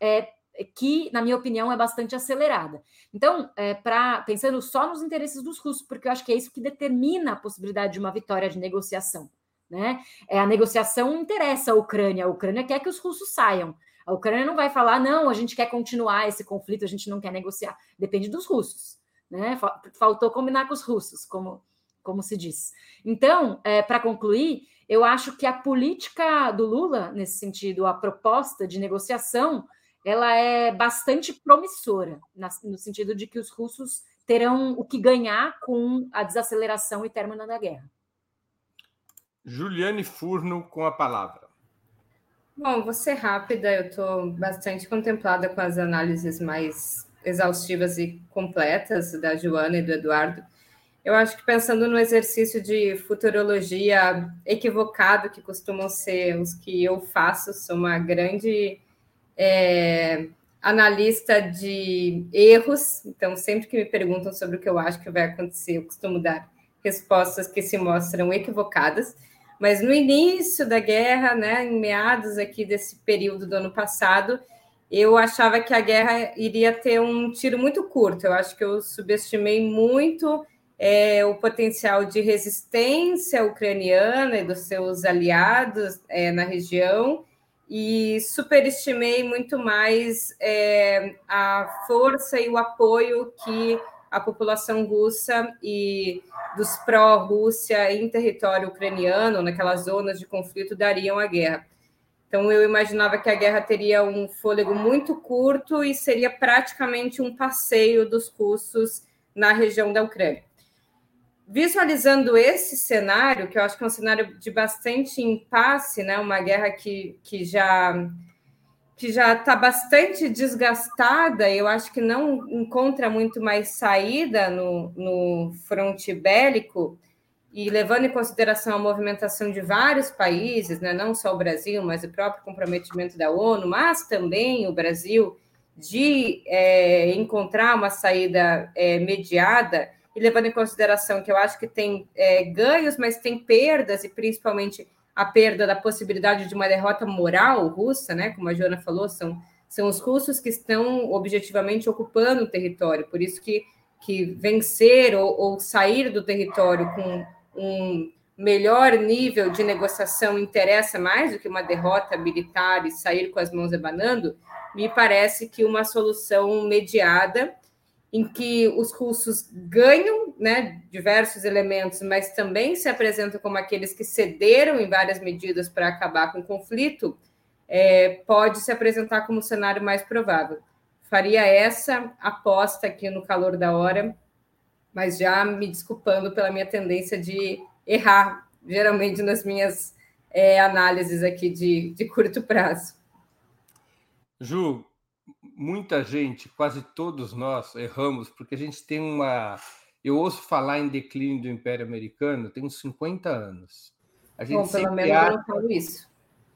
é, que, na minha opinião, é bastante acelerada. Então, é, pra, pensando só nos interesses dos russos, porque eu acho que é isso que determina a possibilidade de uma vitória de negociação. Né? É, a negociação interessa a Ucrânia, a Ucrânia quer que os russos saiam. A Ucrânia não vai falar, não, a gente quer continuar esse conflito, a gente não quer negociar. Depende dos russos. Né? Faltou combinar com os russos, como como se diz. Então, é, para concluir, eu acho que a política do Lula, nesse sentido, a proposta de negociação, ela é bastante promissora, no sentido de que os russos terão o que ganhar com a desaceleração e término da guerra. Juliane Furno com a palavra. Bom, vou ser rápida, eu estou bastante contemplada com as análises mais exaustivas e completas da Joana e do Eduardo. Eu acho que pensando no exercício de futurologia equivocado, que costumam ser os que eu faço, sou uma grande é, analista de erros, então sempre que me perguntam sobre o que eu acho que vai acontecer, eu costumo dar respostas que se mostram equivocadas. Mas no início da guerra, né, em meados aqui desse período do ano passado, eu achava que a guerra iria ter um tiro muito curto. Eu acho que eu subestimei muito é, o potencial de resistência ucraniana e dos seus aliados é, na região e superestimei muito mais é, a força e o apoio que a população russa e dos pró-Rússia em território ucraniano, naquelas zonas de conflito, dariam à guerra. Então, eu imaginava que a guerra teria um fôlego muito curto e seria praticamente um passeio dos russos na região da Ucrânia visualizando esse cenário, que eu acho que é um cenário de bastante impasse, né? Uma guerra que, que já que já está bastante desgastada, eu acho que não encontra muito mais saída no, no fronte bélico, e levando em consideração a movimentação de vários países, né, não só o Brasil, mas o próprio comprometimento da ONU, mas também o Brasil, de é, encontrar uma saída é, mediada, e levando em consideração que eu acho que tem é, ganhos, mas tem perdas, e principalmente a perda da possibilidade de uma derrota moral russa, né? Como a Joana falou, são, são os russos que estão objetivamente ocupando o território, por isso que, que vencer ou, ou sair do território com um melhor nível de negociação interessa mais do que uma derrota militar e sair com as mãos abanando, me parece que uma solução mediada em que os russos ganham né, diversos elementos, mas também se apresentam como aqueles que cederam em várias medidas para acabar com o conflito, é, pode se apresentar como o cenário mais provável. Faria essa aposta aqui no calor da hora, mas já me desculpando pela minha tendência de errar, geralmente nas minhas é, análises aqui de, de curto prazo. Ju, muita gente, quase todos nós, erramos, porque a gente tem uma. Eu ouço falar em declínio do Império Americano tem uns 50 anos. A gente Bom, pelo menos acha, eu não falo isso.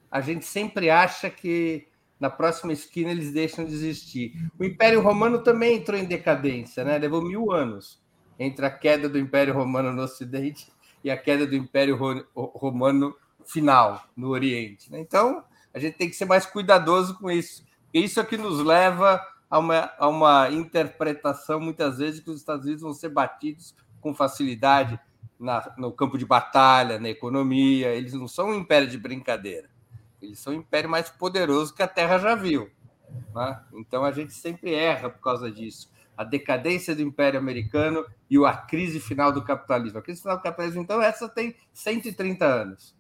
A gente sempre acha que na próxima esquina eles deixam de existir. O Império Romano também entrou em decadência, né? Levou mil anos entre a queda do Império Romano no Ocidente e a queda do Império Romano final no Oriente. Né? Então, a gente tem que ser mais cuidadoso com isso. Isso é que nos leva a uma, a uma interpretação, muitas vezes, que os Estados Unidos vão ser batidos com facilidade na, no campo de batalha, na economia. Eles não são um império de brincadeira. Eles são o império mais poderoso que a Terra já viu. Né? Então a gente sempre erra por causa disso. A decadência do Império Americano e a crise final do capitalismo. A crise final do capitalismo, então, essa tem 130 anos.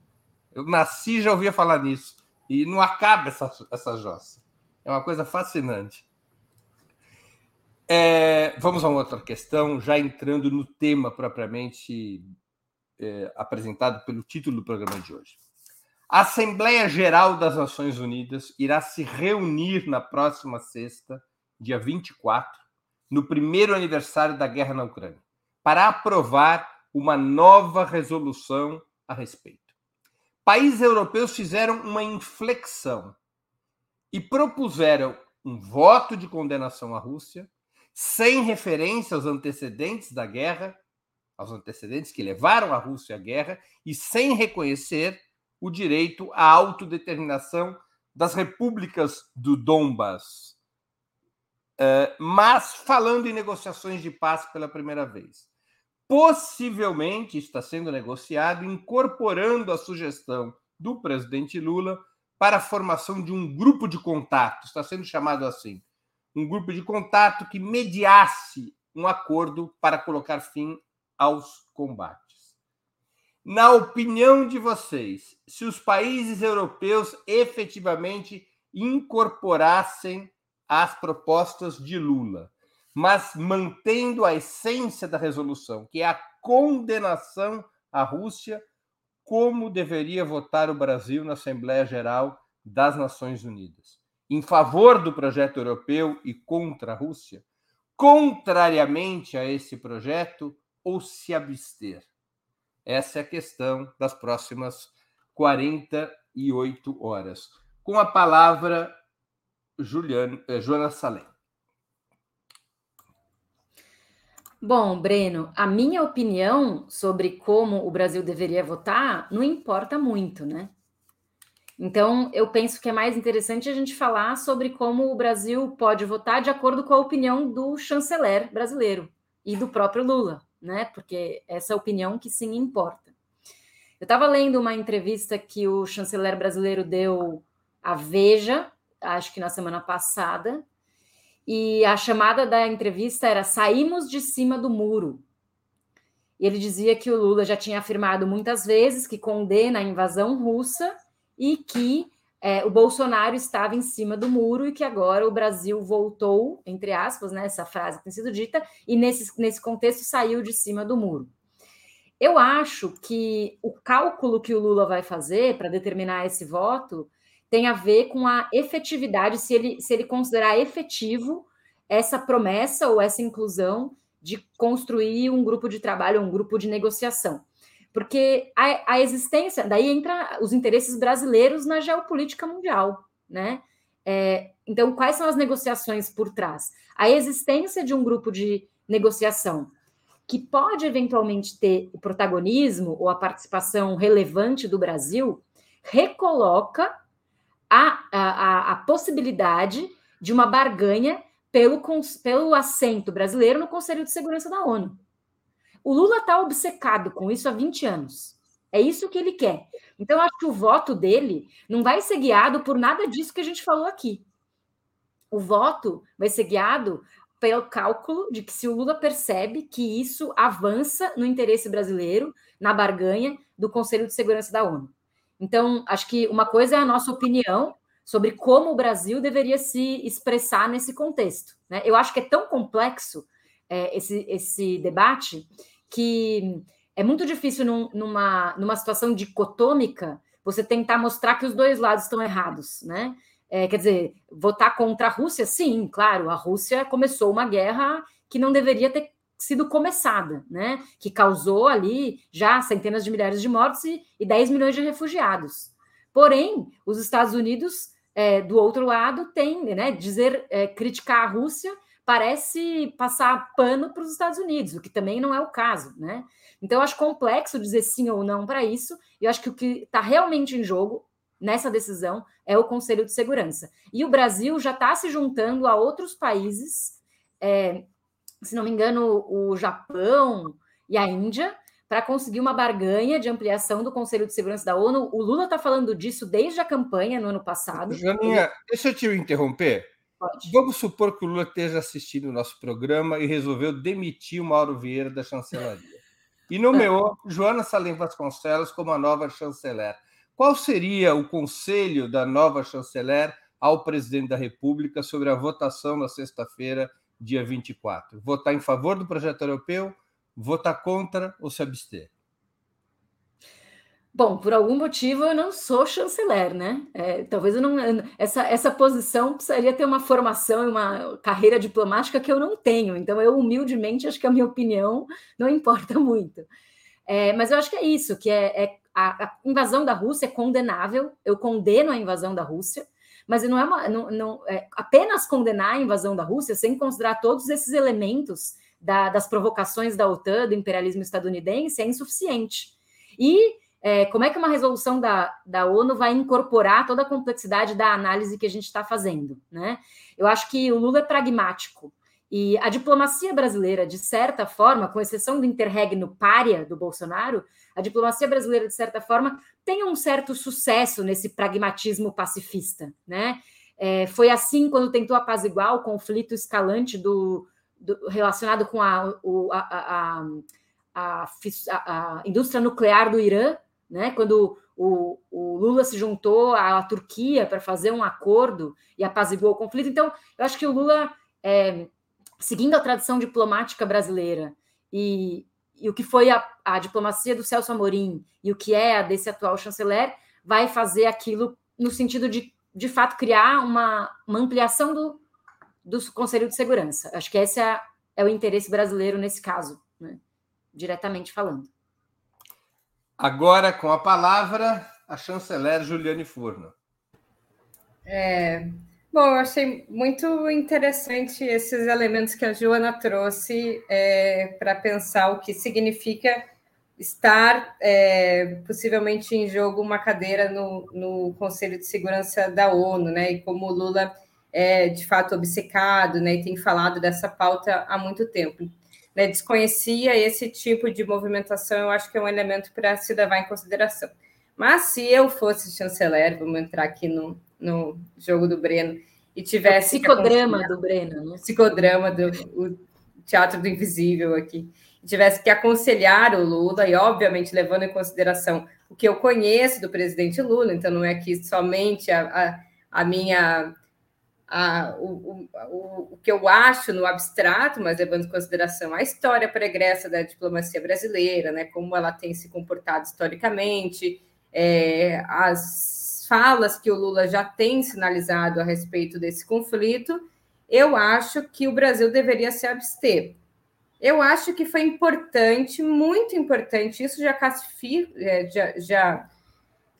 Eu nasci já ouvia falar nisso. E não acaba essa, essa jossa. É uma coisa fascinante. É, vamos a uma outra questão, já entrando no tema propriamente é, apresentado pelo título do programa de hoje. A Assembleia Geral das Nações Unidas irá se reunir na próxima sexta, dia 24, no primeiro aniversário da guerra na Ucrânia, para aprovar uma nova resolução a respeito. Países europeus fizeram uma inflexão e propuseram um voto de condenação à Rússia, sem referência aos antecedentes da guerra, aos antecedentes que levaram a Rússia à guerra, e sem reconhecer o direito à autodeterminação das repúblicas do Donbas. Uh, mas falando em negociações de paz pela primeira vez. Possivelmente está sendo negociado, incorporando a sugestão do presidente Lula para a formação de um grupo de contato, está sendo chamado assim, um grupo de contato que mediasse um acordo para colocar fim aos combates. Na opinião de vocês, se os países europeus efetivamente incorporassem as propostas de Lula, mas mantendo a essência da resolução, que é a condenação à Rússia, como deveria votar o Brasil na Assembleia Geral das Nações Unidas? Em favor do projeto europeu e contra a Rússia? Contrariamente a esse projeto ou se abster? Essa é a questão das próximas 48 horas. Com a palavra, Juliano, eh, Joana Salem. Bom, Breno, a minha opinião sobre como o Brasil deveria votar não importa muito, né? Então, eu penso que é mais interessante a gente falar sobre como o Brasil pode votar de acordo com a opinião do chanceler brasileiro e do próprio Lula né? Porque essa é a opinião que sim importa. Eu estava lendo uma entrevista que o chanceler brasileiro deu à Veja, acho que na semana passada, e a chamada da entrevista era Saímos de cima do muro. E ele dizia que o Lula já tinha afirmado muitas vezes que condena a invasão russa e que é, o Bolsonaro estava em cima do muro e que agora o Brasil voltou, entre aspas, né, essa frase tem sido dita, e nesse, nesse contexto saiu de cima do muro. Eu acho que o cálculo que o Lula vai fazer para determinar esse voto tem a ver com a efetividade, se ele, se ele considerar efetivo essa promessa ou essa inclusão de construir um grupo de trabalho, um grupo de negociação. Porque a, a existência, daí entra os interesses brasileiros na geopolítica mundial, né? É, então, quais são as negociações por trás? A existência de um grupo de negociação que pode eventualmente ter o protagonismo ou a participação relevante do Brasil recoloca a, a, a possibilidade de uma barganha pelo, pelo assento brasileiro no Conselho de Segurança da ONU. O Lula está obcecado com isso há 20 anos. É isso que ele quer. Então, acho que o voto dele não vai ser guiado por nada disso que a gente falou aqui. O voto vai ser guiado pelo cálculo de que se o Lula percebe que isso avança no interesse brasileiro, na barganha do Conselho de Segurança da ONU. Então, acho que uma coisa é a nossa opinião sobre como o Brasil deveria se expressar nesse contexto. Né? Eu acho que é tão complexo é, esse, esse debate que é muito difícil num, numa, numa situação dicotômica você tentar mostrar que os dois lados estão errados, né? É, quer dizer, votar contra a Rússia, sim, claro, a Rússia começou uma guerra que não deveria ter sido começada, né? Que causou ali já centenas de milhares de mortos e, e 10 milhões de refugiados. Porém, os Estados Unidos, é, do outro lado, têm, né, dizer, é, criticar a Rússia parece passar pano para os Estados Unidos, o que também não é o caso, né? Então, eu acho complexo dizer sim ou não para isso, e eu acho que o que está realmente em jogo nessa decisão é o Conselho de Segurança. E o Brasil já está se juntando a outros países, é, se não me engano, o Japão e a Índia, para conseguir uma barganha de ampliação do Conselho de Segurança da ONU. O Lula está falando disso desde a campanha no ano passado. Janinha, deixa eu te interromper. Pode. Vamos supor que o Lula esteja assistindo o nosso programa e resolveu demitir o Mauro Vieira da chancelaria. E nomeou Joana Salim Vasconcelos como a nova chanceler. Qual seria o conselho da nova chanceler ao presidente da República sobre a votação na sexta-feira, dia 24? Votar em favor do projeto europeu votar contra ou se abster? Bom, por algum motivo eu não sou chanceler, né? É, talvez eu não. Essa, essa posição precisaria ter uma formação e uma carreira diplomática que eu não tenho. Então, eu humildemente acho que a minha opinião não importa muito. É, mas eu acho que é isso, que é, é a, a, invasão da Rússia é condenável. Eu condeno a invasão da Rússia, mas não é, uma, não, não é apenas condenar a invasão da Rússia sem considerar todos esses elementos da, das provocações da OTAN, do imperialismo estadunidense, é insuficiente. E é, como é que uma resolução da, da ONU vai incorporar toda a complexidade da análise que a gente está fazendo? Né? Eu acho que o Lula é pragmático. E a diplomacia brasileira, de certa forma, com exceção do interregno párea do Bolsonaro, a diplomacia brasileira, de certa forma, tem um certo sucesso nesse pragmatismo pacifista. Né? É, foi assim quando tentou apaziguar o conflito escalante do, do, relacionado com a, o, a, a, a, indústria nuclear do Irã, né? quando o, o Lula se juntou à Turquia para fazer um acordo e apaziguou o conflito. Então, eu acho que o Lula, é, seguindo a tradição diplomática brasileira e, e o que foi a, a, diplomacia do Celso Amorim e o que é a desse atual chanceler, vai fazer aquilo no sentido de, de fato, criar uma, uma ampliação do, do Conselho de Segurança. Acho que esse é, é o interesse brasileiro nesse caso, né? diretamente falando. Agora, com a palavra, a chanceler Juliane Furno. É, bom, eu achei muito interessante esses elementos que a Joana trouxe é, para pensar o que significa estar é, possivelmente em jogo uma cadeira no, no Conselho de Segurança da ONU, né? E como o Lula é de fato obcecado, né, e tem falado dessa pauta há muito tempo. Né, desconhecia esse tipo de movimentação, eu acho que é um elemento para se levar em consideração. Mas se eu fosse chanceler, vamos entrar aqui no, no jogo do Breno, e tivesse. O psicodrama do Breno, né? Psicodrama do o Teatro do Invisível aqui. E tivesse que aconselhar o Lula, e obviamente levando em consideração o que eu conheço do presidente Lula, então não é que somente a, a, a minha a, o, o, o, que eu acho no abstrato, mas levando em consideração a história pregressa da diplomacia brasileira, né, como ela tem se comportado historicamente, é, as falas que o Lula já tem sinalizado a respeito desse conflito, eu acho que o Brasil deveria se abster. Eu acho que foi importante, muito importante, isso já, é, já, já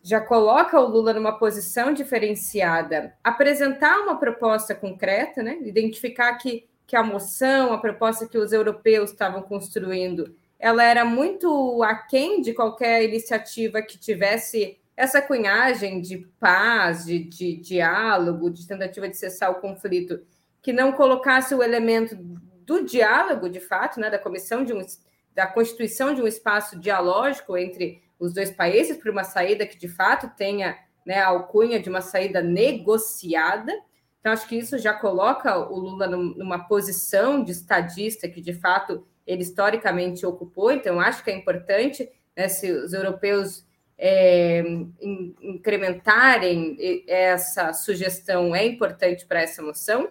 já coloca o Lula numa posição diferenciada, apresentar uma proposta concreta, né? identificar que, que a moção, a proposta que os europeus estavam construindo, ela era muito aquém de qualquer iniciativa que tivesse essa cunhagem de paz, de, de diálogo, de tentativa de cessar o conflito, que não colocasse o elemento do diálogo, de fato, né, da comissão de um, da constituição de um espaço dialógico entre os dois países para uma saída que de fato tenha né, a alcunha de uma saída negociada. Então, acho que isso já coloca o Lula numa posição de estadista que de fato ele historicamente ocupou. Então, acho que é importante né, se os europeus é, incrementarem essa sugestão, é importante para essa moção.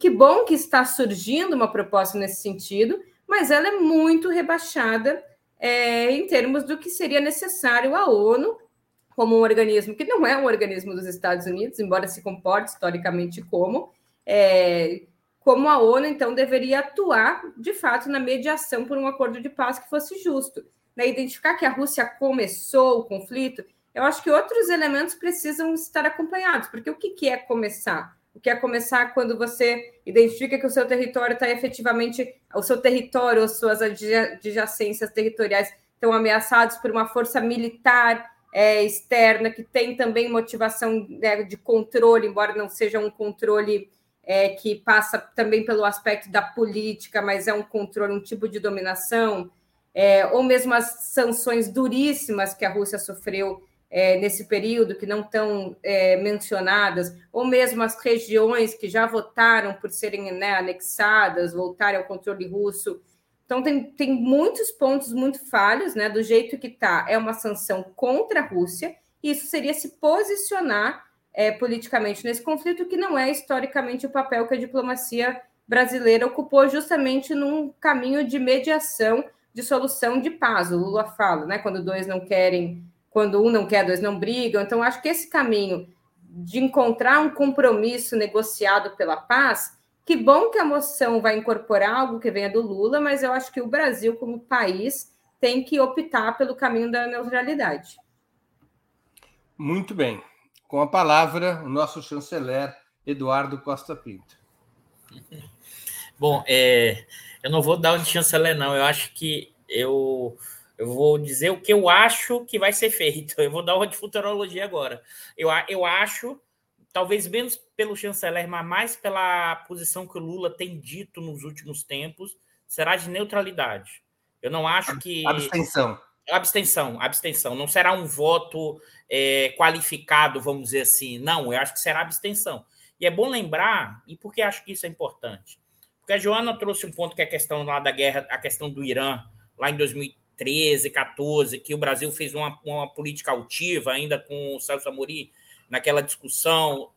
Que bom que está surgindo uma proposta nesse sentido, mas ela é muito rebaixada é, em termos do que seria necessário a ONU como um organismo que não é um organismo dos Estados Unidos, embora se comporte historicamente como, é, como a ONU, então, deveria atuar, de fato, na mediação por um acordo de paz que fosse justo. Né? Identificar que a Rússia começou o conflito, eu acho que outros elementos precisam estar acompanhados, porque o que, que é começar? O que é começar quando você identifica que o seu território está efetivamente, o seu território, as suas adjacências territoriais estão ameaçados por uma força militar é, externa que tem também motivação né, de controle, embora não seja um controle é, que passa também pelo aspecto da política, mas é um controle, um tipo de dominação. É, ou mesmo as sanções duríssimas que a Rússia sofreu é, nesse período, que não estão é, mencionadas, ou mesmo as regiões que já votaram por serem né, anexadas, voltarem ao controle russo. Então, tem, tem muitos pontos muito falhos, né? Do jeito que está, é uma sanção contra a Rússia, e isso seria se posicionar é, politicamente nesse conflito, que não é historicamente o papel que a diplomacia brasileira ocupou justamente num caminho de mediação, de solução de paz. O Lula fala, né? Quando dois não querem quando um não quer, dois não brigam. Então, acho que esse caminho de encontrar um compromisso negociado pela paz, que bom que a moção vai incorporar algo que venha do Lula, mas eu acho que o Brasil, como país, tem que optar pelo caminho da neutralidade. Muito bem. Com a palavra, o nosso chanceler Eduardo Costa Pinto. Bom, é, eu não vou dar um chanceler, não. Eu acho que eu eu vou dizer o que eu acho que vai ser feito. Eu vou dar uma de futurologia agora. Eu, eu acho, talvez menos pelo chanceler, mas mais pela posição que o Lula tem dito nos últimos tempos, será de neutralidade. Eu não acho que. Abstenção. Abstenção, abstenção. Não será um voto é, qualificado, vamos dizer assim. Não, eu acho que será abstenção. E é bom lembrar, e por que acho que isso é importante? Porque a Joana trouxe um ponto que é a questão lá da guerra, a questão do Irã, lá em 2013. 13, 14, que o Brasil fez uma, uma política altiva ainda com o Celso Amorim, naquela discussão.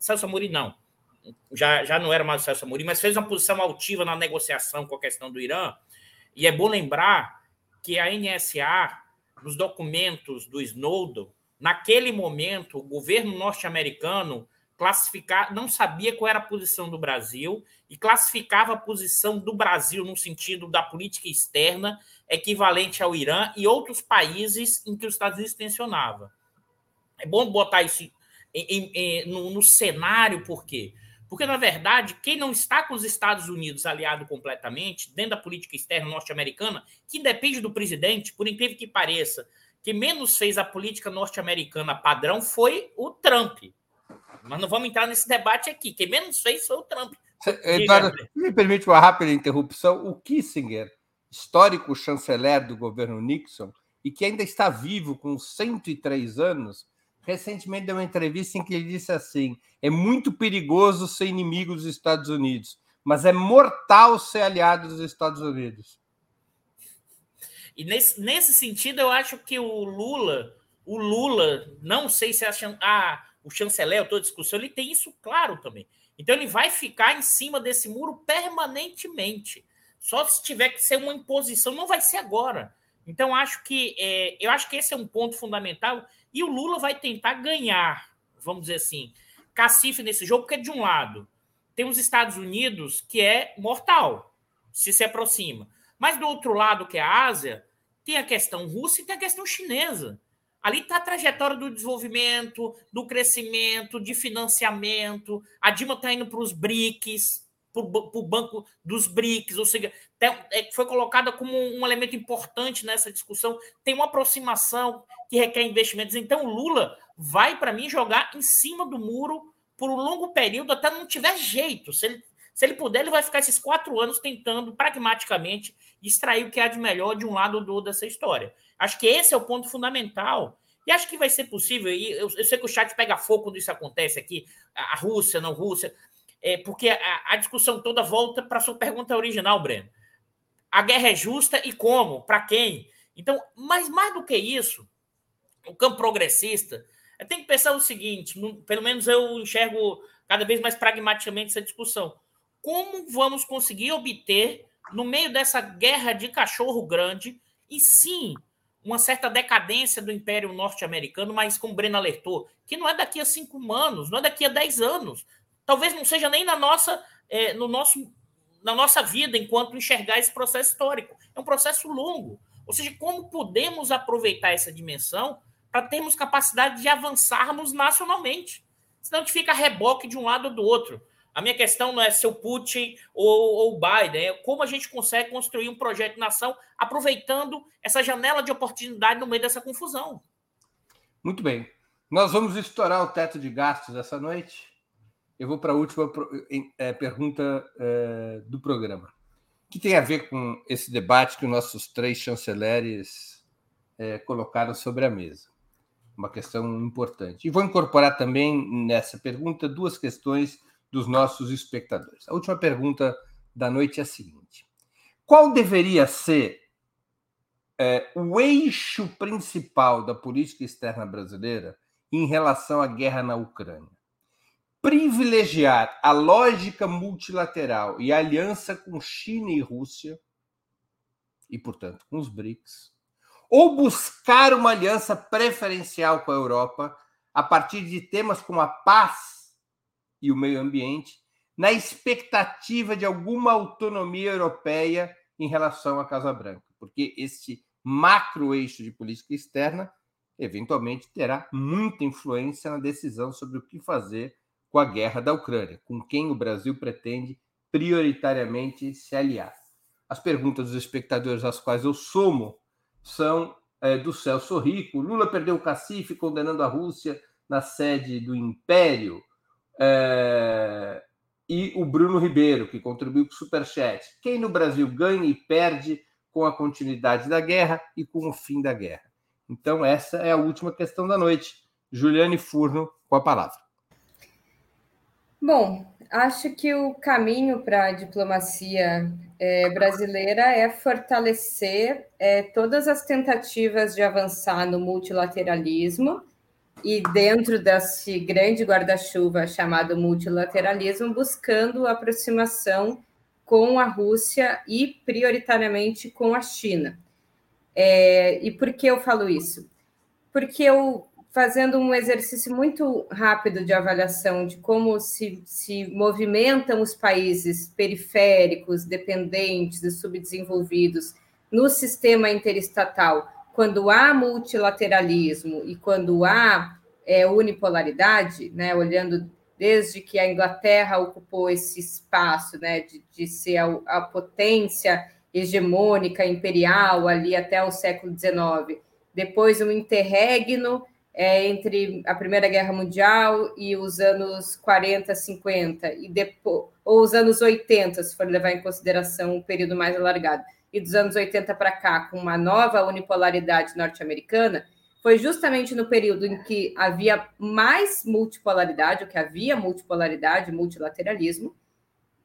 Celso Amorim não, já, já não era mais o Celso Amorim, mas fez uma posição altiva na negociação com a questão do Irã. E é bom lembrar que a NSA, nos documentos do Snowden, naquele momento, o governo norte-americano classificar, não sabia qual era a posição do Brasil e classificava a posição do Brasil no sentido da política externa equivalente ao Irã e outros países em que os Estados Unidos tensionava. É bom botar isso em, em, em, no, no, cenário, por quê? Porque, na verdade, quem não está com os Estados Unidos aliado completamente, dentro da política externa norte-americana, que depende do presidente, por incrível que pareça, que menos fez a política norte-americana padrão foi o Trump. Mas não vamos entrar nesse debate aqui. Quem menos fez foi o Trump. Eduardo, me permite uma rápida interrupção. O Kissinger, histórico chanceler do governo Nixon, e que ainda está vivo com 103 anos, recentemente deu uma entrevista em que ele disse assim: é muito perigoso ser inimigo dos Estados Unidos, mas é mortal ser aliado dos Estados Unidos. E nesse, nesse sentido, eu acho que o Lula, o Lula, não sei se a, a o chanceler, toda discussão, ele tem isso claro também. Então ele vai ficar em cima desse muro permanentemente. Só se tiver que ser uma imposição, não vai ser agora. Então acho que é, eu acho que esse é um ponto fundamental e o Lula vai tentar ganhar, vamos dizer assim, cacife nesse jogo, porque de um lado tem os Estados Unidos que é mortal, se se aproxima, mas do outro lado que é a Ásia tem a questão russa e tem a questão chinesa. Ali está a trajetória do desenvolvimento, do crescimento, de financiamento. A Dilma está indo para os BRICS, para o banco dos BRICS, ou seja, é, foi colocada como um elemento importante nessa discussão. Tem uma aproximação que requer investimentos. Então, Lula vai, para mim, jogar em cima do muro por um longo período, até não tiver jeito. Se ele, se ele puder, ele vai ficar esses quatro anos tentando, pragmaticamente, extrair o que há de melhor de um lado ou do outro dessa história. Acho que esse é o ponto fundamental. E acho que vai ser possível. E eu, eu sei que o chat pega fogo quando isso acontece aqui, a, Rússia, não Rússia, é, porque a, a discussão toda volta para a sua pergunta original, Breno. A guerra é justa e como? Para quem? Então, mas mais do que isso, o campo progressista tem que pensar o seguinte: no, pelo menos eu enxergo cada vez mais pragmaticamente essa discussão. Como vamos conseguir obter, no meio dessa guerra de cachorro grande, e sim uma certa decadência do Império Norte-Americano, mas como Breno alertou, que não é daqui a cinco anos, não é daqui a dez anos. Talvez não seja nem na nossa, é, no nosso, na nossa vida enquanto enxergar esse processo histórico. É um processo longo. Ou seja, como podemos aproveitar essa dimensão para termos capacidade de avançarmos nacionalmente? Senão a gente fica a reboque de um lado ou do outro. A minha questão não é se o Putin ou o Biden, é como a gente consegue construir um projeto de nação aproveitando essa janela de oportunidade no meio dessa confusão. Muito bem. Nós vamos estourar o teto de gastos essa noite. Eu vou para a última é, pergunta é, do programa. que tem a ver com esse debate que os nossos três chanceleres é, colocaram sobre a mesa. Uma questão importante. E vou incorporar também nessa pergunta duas questões dos nossos espectadores. A última pergunta da noite é a seguinte: Qual deveria ser é, o eixo principal da política externa brasileira em relação à guerra na Ucrânia? privilegiar a lógica multilateral e a aliança com China e Rússia, e, portanto, com os BRICS, ou buscar uma aliança preferencial com a Europa a partir de temas como a paz e o meio ambiente, na expectativa de alguma autonomia europeia em relação à Casa Branca, porque esse macro eixo de política externa eventualmente terá muita influência na decisão sobre o que fazer com a guerra da Ucrânia, com quem o Brasil pretende prioritariamente se aliar. As perguntas dos espectadores às quais eu somo são é, do Celso Rico. Lula perdeu o cacife condenando a Rússia na sede do Império. É, e o Bruno Ribeiro, que contribuiu com o Superchat. Quem no Brasil ganha e perde com a continuidade da guerra e com o fim da guerra? Então, essa é a última questão da noite. Juliane Furno, com a palavra. Bom, acho que o caminho para a diplomacia é, brasileira é fortalecer é, todas as tentativas de avançar no multilateralismo e dentro desse grande guarda-chuva chamado multilateralismo, buscando aproximação com a Rússia e prioritariamente com a China. É, e por que eu falo isso? Porque eu fazendo um exercício muito rápido de avaliação de como se, se movimentam os países periféricos, dependentes e subdesenvolvidos no sistema interestatal, quando há multilateralismo e quando há é, unipolaridade, né, olhando desde que a Inglaterra ocupou esse espaço né, de, de ser a, a potência hegemônica imperial ali até o século XIX, depois o interregno é, entre a Primeira Guerra Mundial e os anos 40, 50, e depois, ou os anos 80, se for levar em consideração um período mais alargado, e dos anos 80 para cá, com uma nova unipolaridade norte-americana, foi justamente no período em que havia mais multipolaridade, o que havia multipolaridade, multilateralismo,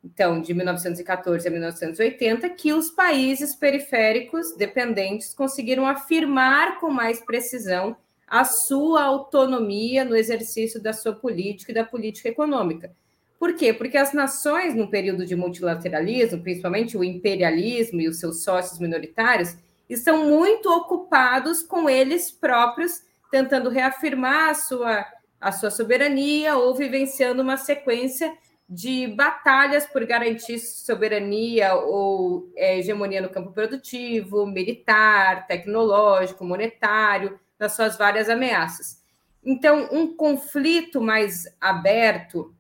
então, de 1914 a 1980, que os países periféricos dependentes conseguiram afirmar com mais precisão a sua autonomia no exercício da sua política e da política econômica. Por quê? Porque as nações, no período de multilateralismo, principalmente o imperialismo e os seus sócios minoritários, estão muito ocupados com eles próprios, tentando reafirmar a sua, a sua soberania ou vivenciando uma sequência de batalhas por garantir soberania ou é, hegemonia no campo produtivo, militar, tecnológico, monetário, das suas várias ameaças. Então, um conflito mais aberto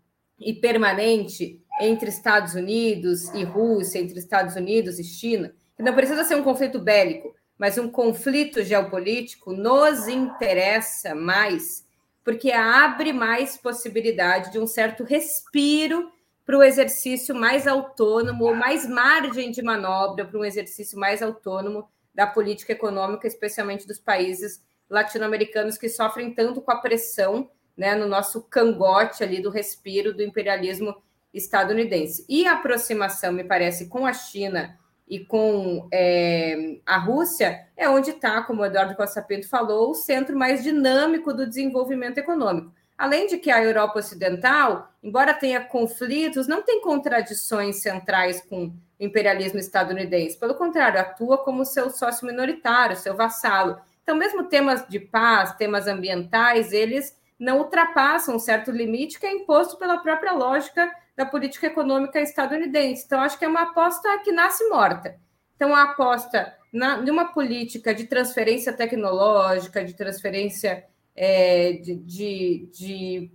e permanente entre Estados Unidos e Rússia, entre Estados Unidos e China, que não precisa ser um conflito bélico, mas um conflito geopolítico, nos interessa mais, porque abre mais possibilidade de um certo respiro para o exercício mais autônomo, ou mais margem de manobra para um exercício mais autônomo da política econômica, especialmente dos países latino-americanos que sofrem tanto com a pressão né, no nosso cangote ali do respiro do imperialismo estadunidense. E a aproximação, me parece, com a China e com é, a Rússia é onde está, como o Eduardo Costa Pinto falou, o centro mais dinâmico do desenvolvimento econômico. Além de que a Europa Ocidental, embora tenha conflitos, não tem contradições centrais com o imperialismo estadunidense. Pelo contrário, atua como seu sócio minoritário, seu vassalo. Então, mesmo temas de paz, temas ambientais, eles não ultrapassam um certo limite que é imposto pela própria lógica da política econômica estadunidense. Então, acho que é uma aposta que nasce morta. Então, a aposta na, numa política de transferência tecnológica, de transferência é, de, de,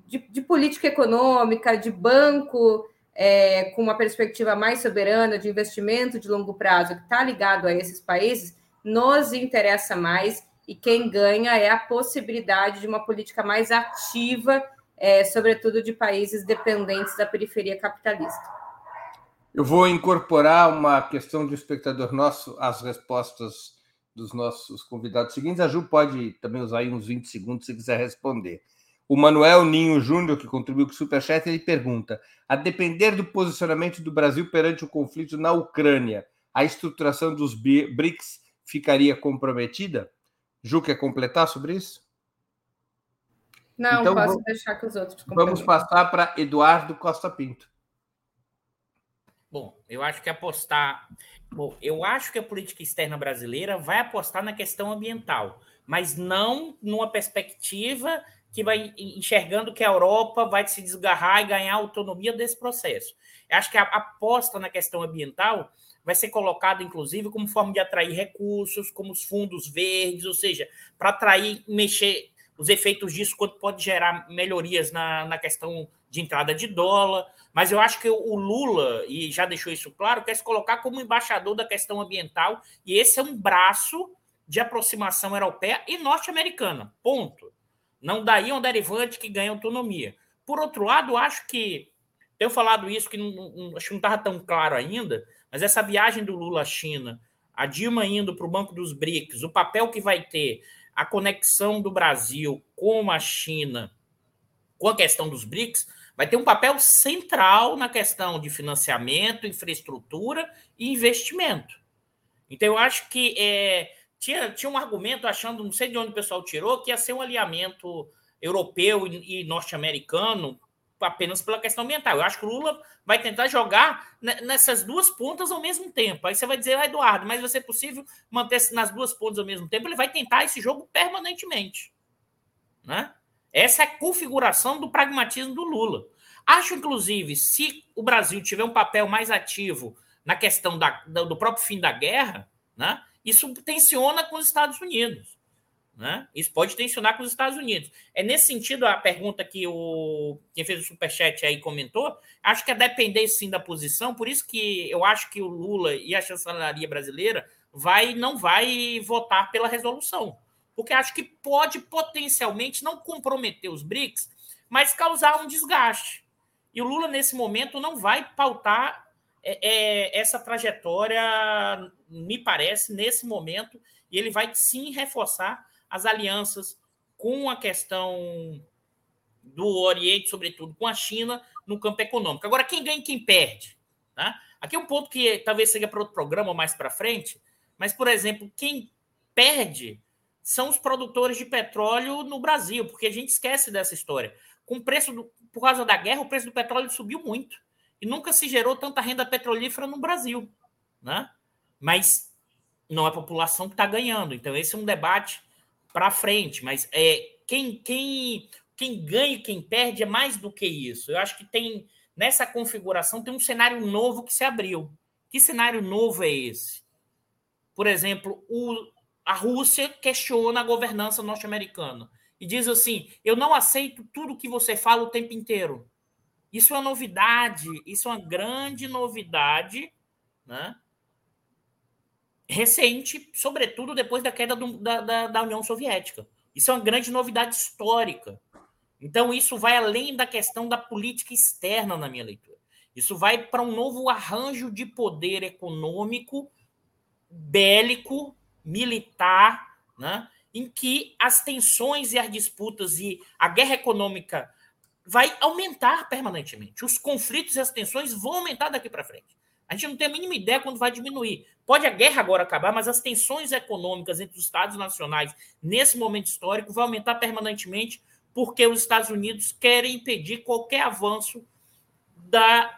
de, de, política econômica, de banco é, com uma perspectiva mais soberana, de investimento de longo prazo, que está ligado a esses países, nos interessa mais e quem ganha é a possibilidade de uma política mais ativa, é, sobretudo de países dependentes da periferia capitalista. Eu vou incorporar uma questão de espectador nosso às respostas dos nossos convidados seguintes. A Ju pode também usar aí uns 20 segundos se quiser responder. O Manuel Ninho Júnior, que contribuiu com o Superchat, ele pergunta: a depender do posicionamento do Brasil perante o conflito na Ucrânia, a estruturação dos BRICS ficaria comprometida? Ju, quer completar sobre isso? Não, então, posso vamos, deixar que os outros Vamos passar para Eduardo Costa Pinto. Bom, eu acho que apostar. Bom, eu acho que a política externa brasileira vai apostar na questão ambiental, mas não numa perspectiva que vai enxergando que a Europa vai se desgarrar e ganhar autonomia desse processo. Eu acho que a aposta na questão ambiental vai ser colocada, inclusive, como forma de atrair recursos, como os fundos verdes, ou seja, para atrair, mexer os efeitos disso, quanto pode gerar melhorias na, na questão de entrada de dólar. Mas eu acho que o Lula, e já deixou isso claro, quer se colocar como embaixador da questão ambiental, e esse é um braço de aproximação europeia e norte-americana. Ponto. Não daí um derivante que ganha autonomia. Por outro lado, acho que. Tenho falado isso que não, não, acho que não estava tão claro ainda, mas essa viagem do Lula à China, a Dilma indo para o Banco dos BRICS, o papel que vai ter a conexão do Brasil com a China, com a questão dos BRICS, vai ter um papel central na questão de financiamento, infraestrutura e investimento. Então, eu acho que é, tinha, tinha um argumento achando, não sei de onde o pessoal tirou, que ia ser um alinhamento europeu e, e norte-americano apenas pela questão ambiental. Eu acho que o Lula vai tentar jogar nessas duas pontas ao mesmo tempo. Aí você vai dizer, ah, Eduardo, mas vai ser possível manter-se nas duas pontas ao mesmo tempo? Ele vai tentar esse jogo permanentemente. Né? Essa é a configuração do pragmatismo do Lula. Acho, inclusive, se o Brasil tiver um papel mais ativo na questão da, do próprio fim da guerra, né, isso tensiona com os Estados Unidos. Né? Isso pode tensionar com os Estados Unidos. É nesse sentido a pergunta que o quem fez o superchat aí comentou. Acho que é depender sim da posição. Por isso que eu acho que o Lula e a chancelaria brasileira vai não vai votar pela resolução, porque acho que pode potencialmente não comprometer os BRICS, mas causar um desgaste. E o Lula nesse momento não vai pautar é, é, essa trajetória, me parece, nesse momento, e ele vai sim reforçar as alianças com a questão do Oriente, sobretudo com a China, no campo econômico. Agora, quem ganha e quem perde? Tá? Aqui é um ponto que talvez seja para outro programa mais para frente, mas, por exemplo, quem perde são os produtores de petróleo no Brasil, porque a gente esquece dessa história. Com preço do, por causa da guerra, o preço do petróleo subiu muito e nunca se gerou tanta renda petrolífera no Brasil, né? Mas não é a população que está ganhando. Então esse é um debate para frente, mas é quem, quem, quem ganha e quem perde é mais do que isso. Eu acho que tem nessa configuração tem um cenário novo que se abriu. Que cenário novo é esse? Por exemplo, o, a Rússia questiona a governança norte-americana e diz assim: eu não aceito tudo que você fala o tempo inteiro. Isso é uma novidade, isso é uma grande novidade, né? Recente, sobretudo depois da queda do, da, da, da, União Soviética. Isso é uma grande novidade histórica. Então, isso vai além da questão da política externa, na minha leitura. Isso vai para um novo arranjo de poder econômico, bélico, militar, né? em que as tensões e as disputas e a guerra econômica vai aumentar permanentemente. Os conflitos e as tensões vão aumentar daqui para frente. A gente não tem a mínima ideia quando vai diminuir. Pode a guerra agora acabar, mas as tensões econômicas entre os Estados nacionais nesse momento histórico vão aumentar permanentemente porque os Estados Unidos querem impedir qualquer avanço da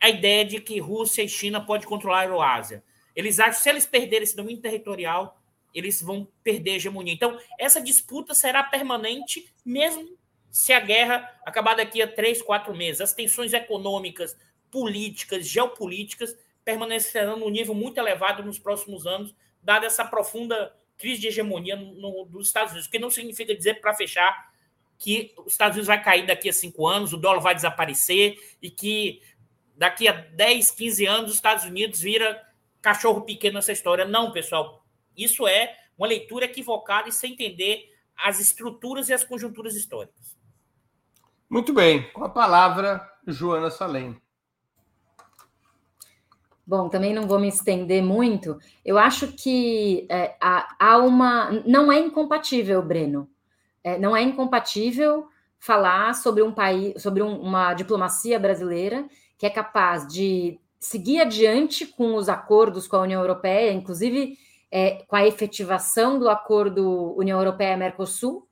a ideia de que Rússia e China podem controlar a Euroásia. Eles acham que se eles perderem esse domínio territorial, eles vão perder a hegemonia. Então, essa disputa será permanente, mesmo se a guerra acabar daqui a três, quatro meses. As tensões econômicas, políticas, geopolíticas permanecerão num nível muito elevado nos próximos anos, dada essa profunda crise de hegemonia no, dos Estados Unidos, o que não significa dizer, para fechar, que os Estados Unidos vai cair daqui a cinco anos, o dólar vai desaparecer e que daqui a 10, 15 anos os Estados Unidos vira cachorro pequeno nessa história. Não, pessoal. Isso é uma leitura equivocada e sem entender as estruturas e as conjunturas históricas. Muito bem. Com a palavra, Joana Salem. Bom, também não vou me estender muito. Eu acho que é, há, uma. Não é incompatível, Breno. É, não é incompatível falar sobre um país, sobre um, uma diplomacia brasileira que é capaz de seguir adiante com os acordos com a União Europeia, inclusive é, com a efetivação do acordo União Europeia-Mercosul,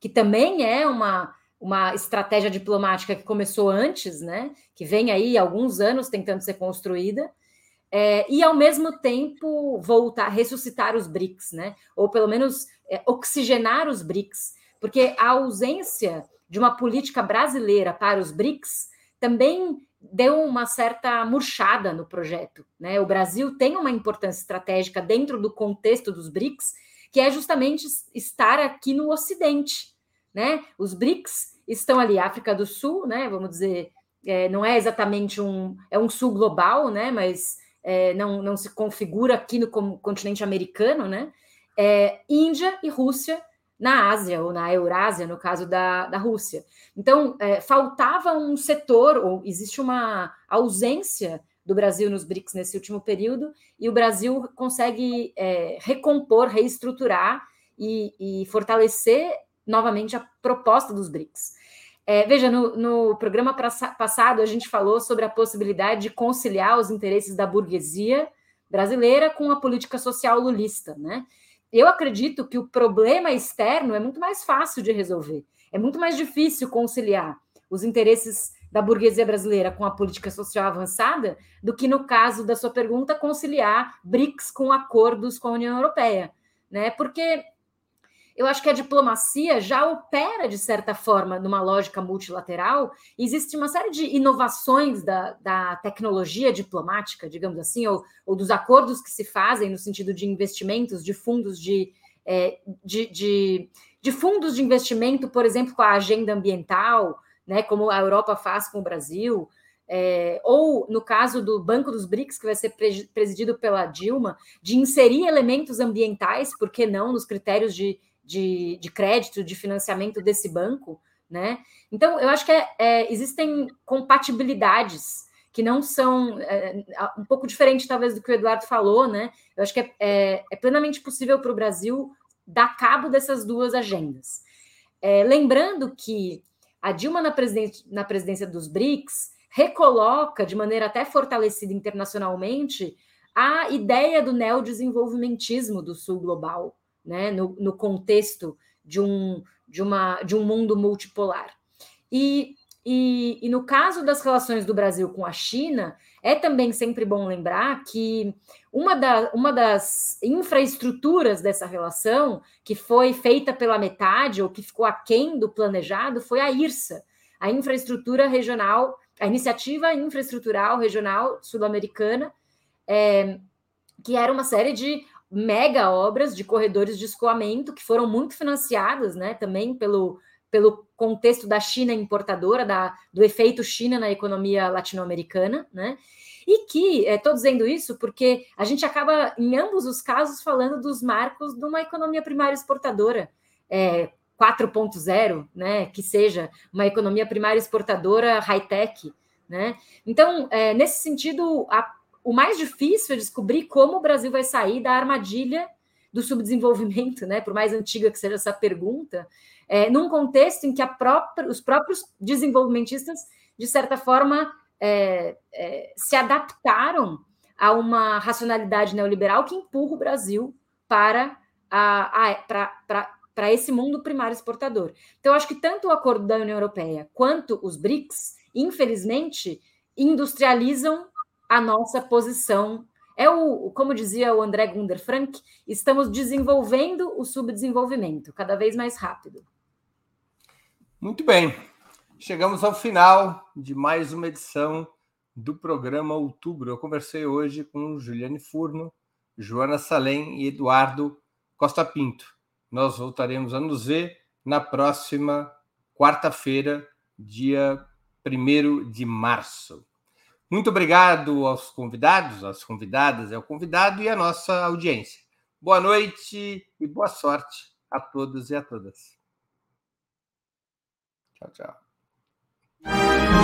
que também é uma, uma estratégia diplomática que começou antes, né? Que vem aí alguns anos tentando ser construída. É, e ao mesmo tempo voltar, ressuscitar os BRICS, né? Ou pelo menos é, oxigenar os BRICS, porque a ausência de uma política brasileira para os BRICS também deu uma certa murchada no projeto. Né? O Brasil tem uma importância estratégica dentro do contexto dos BRICS, que é justamente estar aqui no Ocidente. Né? Os BRICS estão ali, África do Sul, né? vamos dizer, é, não é exatamente um, é um sul global, né? mas é, não, não se configura aqui no continente americano, né? É, Índia e Rússia na Ásia ou na Eurásia, no caso da, da Rússia. Então, é, faltava um setor, ou existe uma ausência do Brasil nos BRICS nesse último período, e o Brasil consegue é, recompor, reestruturar e, e, fortalecer novamente a proposta dos BRICS. É, veja, no, no programa passado a gente falou sobre a possibilidade de conciliar os interesses da burguesia brasileira com a política social lulista, né? eu acredito que o problema externo é muito mais fácil de resolver. É muito mais difícil conciliar os interesses da burguesia brasileira com a política social avançada do que, no caso da sua pergunta, conciliar BRICS com acordos com a União Europeia. Né? Porque eu acho que a diplomacia já opera, de certa forma, numa lógica multilateral. Existe uma série de inovações da, da tecnologia diplomática, digamos assim, ou, ou, dos acordos que se fazem no sentido de investimentos, de fundos de, é, de, de, de fundos de investimento, por exemplo, com a agenda ambiental, né, como a Europa faz com o Brasil. É, ou no caso do Banco dos BRICS, que vai ser presidido pela Dilma, de inserir elementos ambientais, por que não, nos critérios de, de, de crédito, de financiamento desse banco, né? Então, eu acho que é, é, existem compatibilidades que não são é, um pouco diferente, talvez, do que o Eduardo falou, né? Eu acho que é, é, é plenamente possível para o Brasil dar cabo dessas duas agendas. É, lembrando que a Dilma, na, presidência, na presidência dos BRICS, recoloca de maneira até fortalecida internacionalmente a ideia do neodesenvolvimentismo do Sul Global, né, no, no contexto de um, de, uma, de um mundo multipolar. E, e, e, no caso das relações do Brasil com a China, é também sempre bom lembrar que uma, da, uma das infraestruturas dessa relação, que foi feita pela metade ou que ficou aquém do planejado, foi a IRSA, a infraestrutura regional, a iniciativa infraestrutural regional sul-americana, é, que era uma série de mega obras de corredores de escoamento que foram muito financiadas, né, também pelo, pelo contexto da China importadora, da, do efeito China na economia latino-americana, né? E que estou dizendo isso porque a gente acaba, em ambos os casos, falando dos marcos de uma economia primária exportadora. É, 4.0, né, que seja uma economia primária exportadora high-tech, né? Então, é, nesse sentido, a o mais difícil é descobrir como o Brasil vai sair da armadilha do subdesenvolvimento, né? Por mais antiga que seja essa pergunta, é, num contexto em que própria, os próprios desenvolvimentistas, de certa forma, é, é, se adaptaram a uma racionalidade neoliberal que empurra o Brasil para, a, a para, esse mundo primário exportador. Então, acho que tanto o acordo da União Europeia quanto os BRICS, infelizmente, industrializam a nossa posição. É o, como dizia o André Gunder Frank, estamos desenvolvendo o subdesenvolvimento cada vez mais rápido. Muito bem. Chegamos ao final de mais uma edição do programa Outubro. Eu conversei hoje com Juliane Furno, Joana Salem e Eduardo Costa Pinto. Nós voltaremos a nos ver na próxima quarta-feira, dia 1 de março. Muito obrigado aos convidados, às convidadas, ao convidado e à nossa audiência. Boa noite e boa sorte a todos e a todas. Tchau, tchau.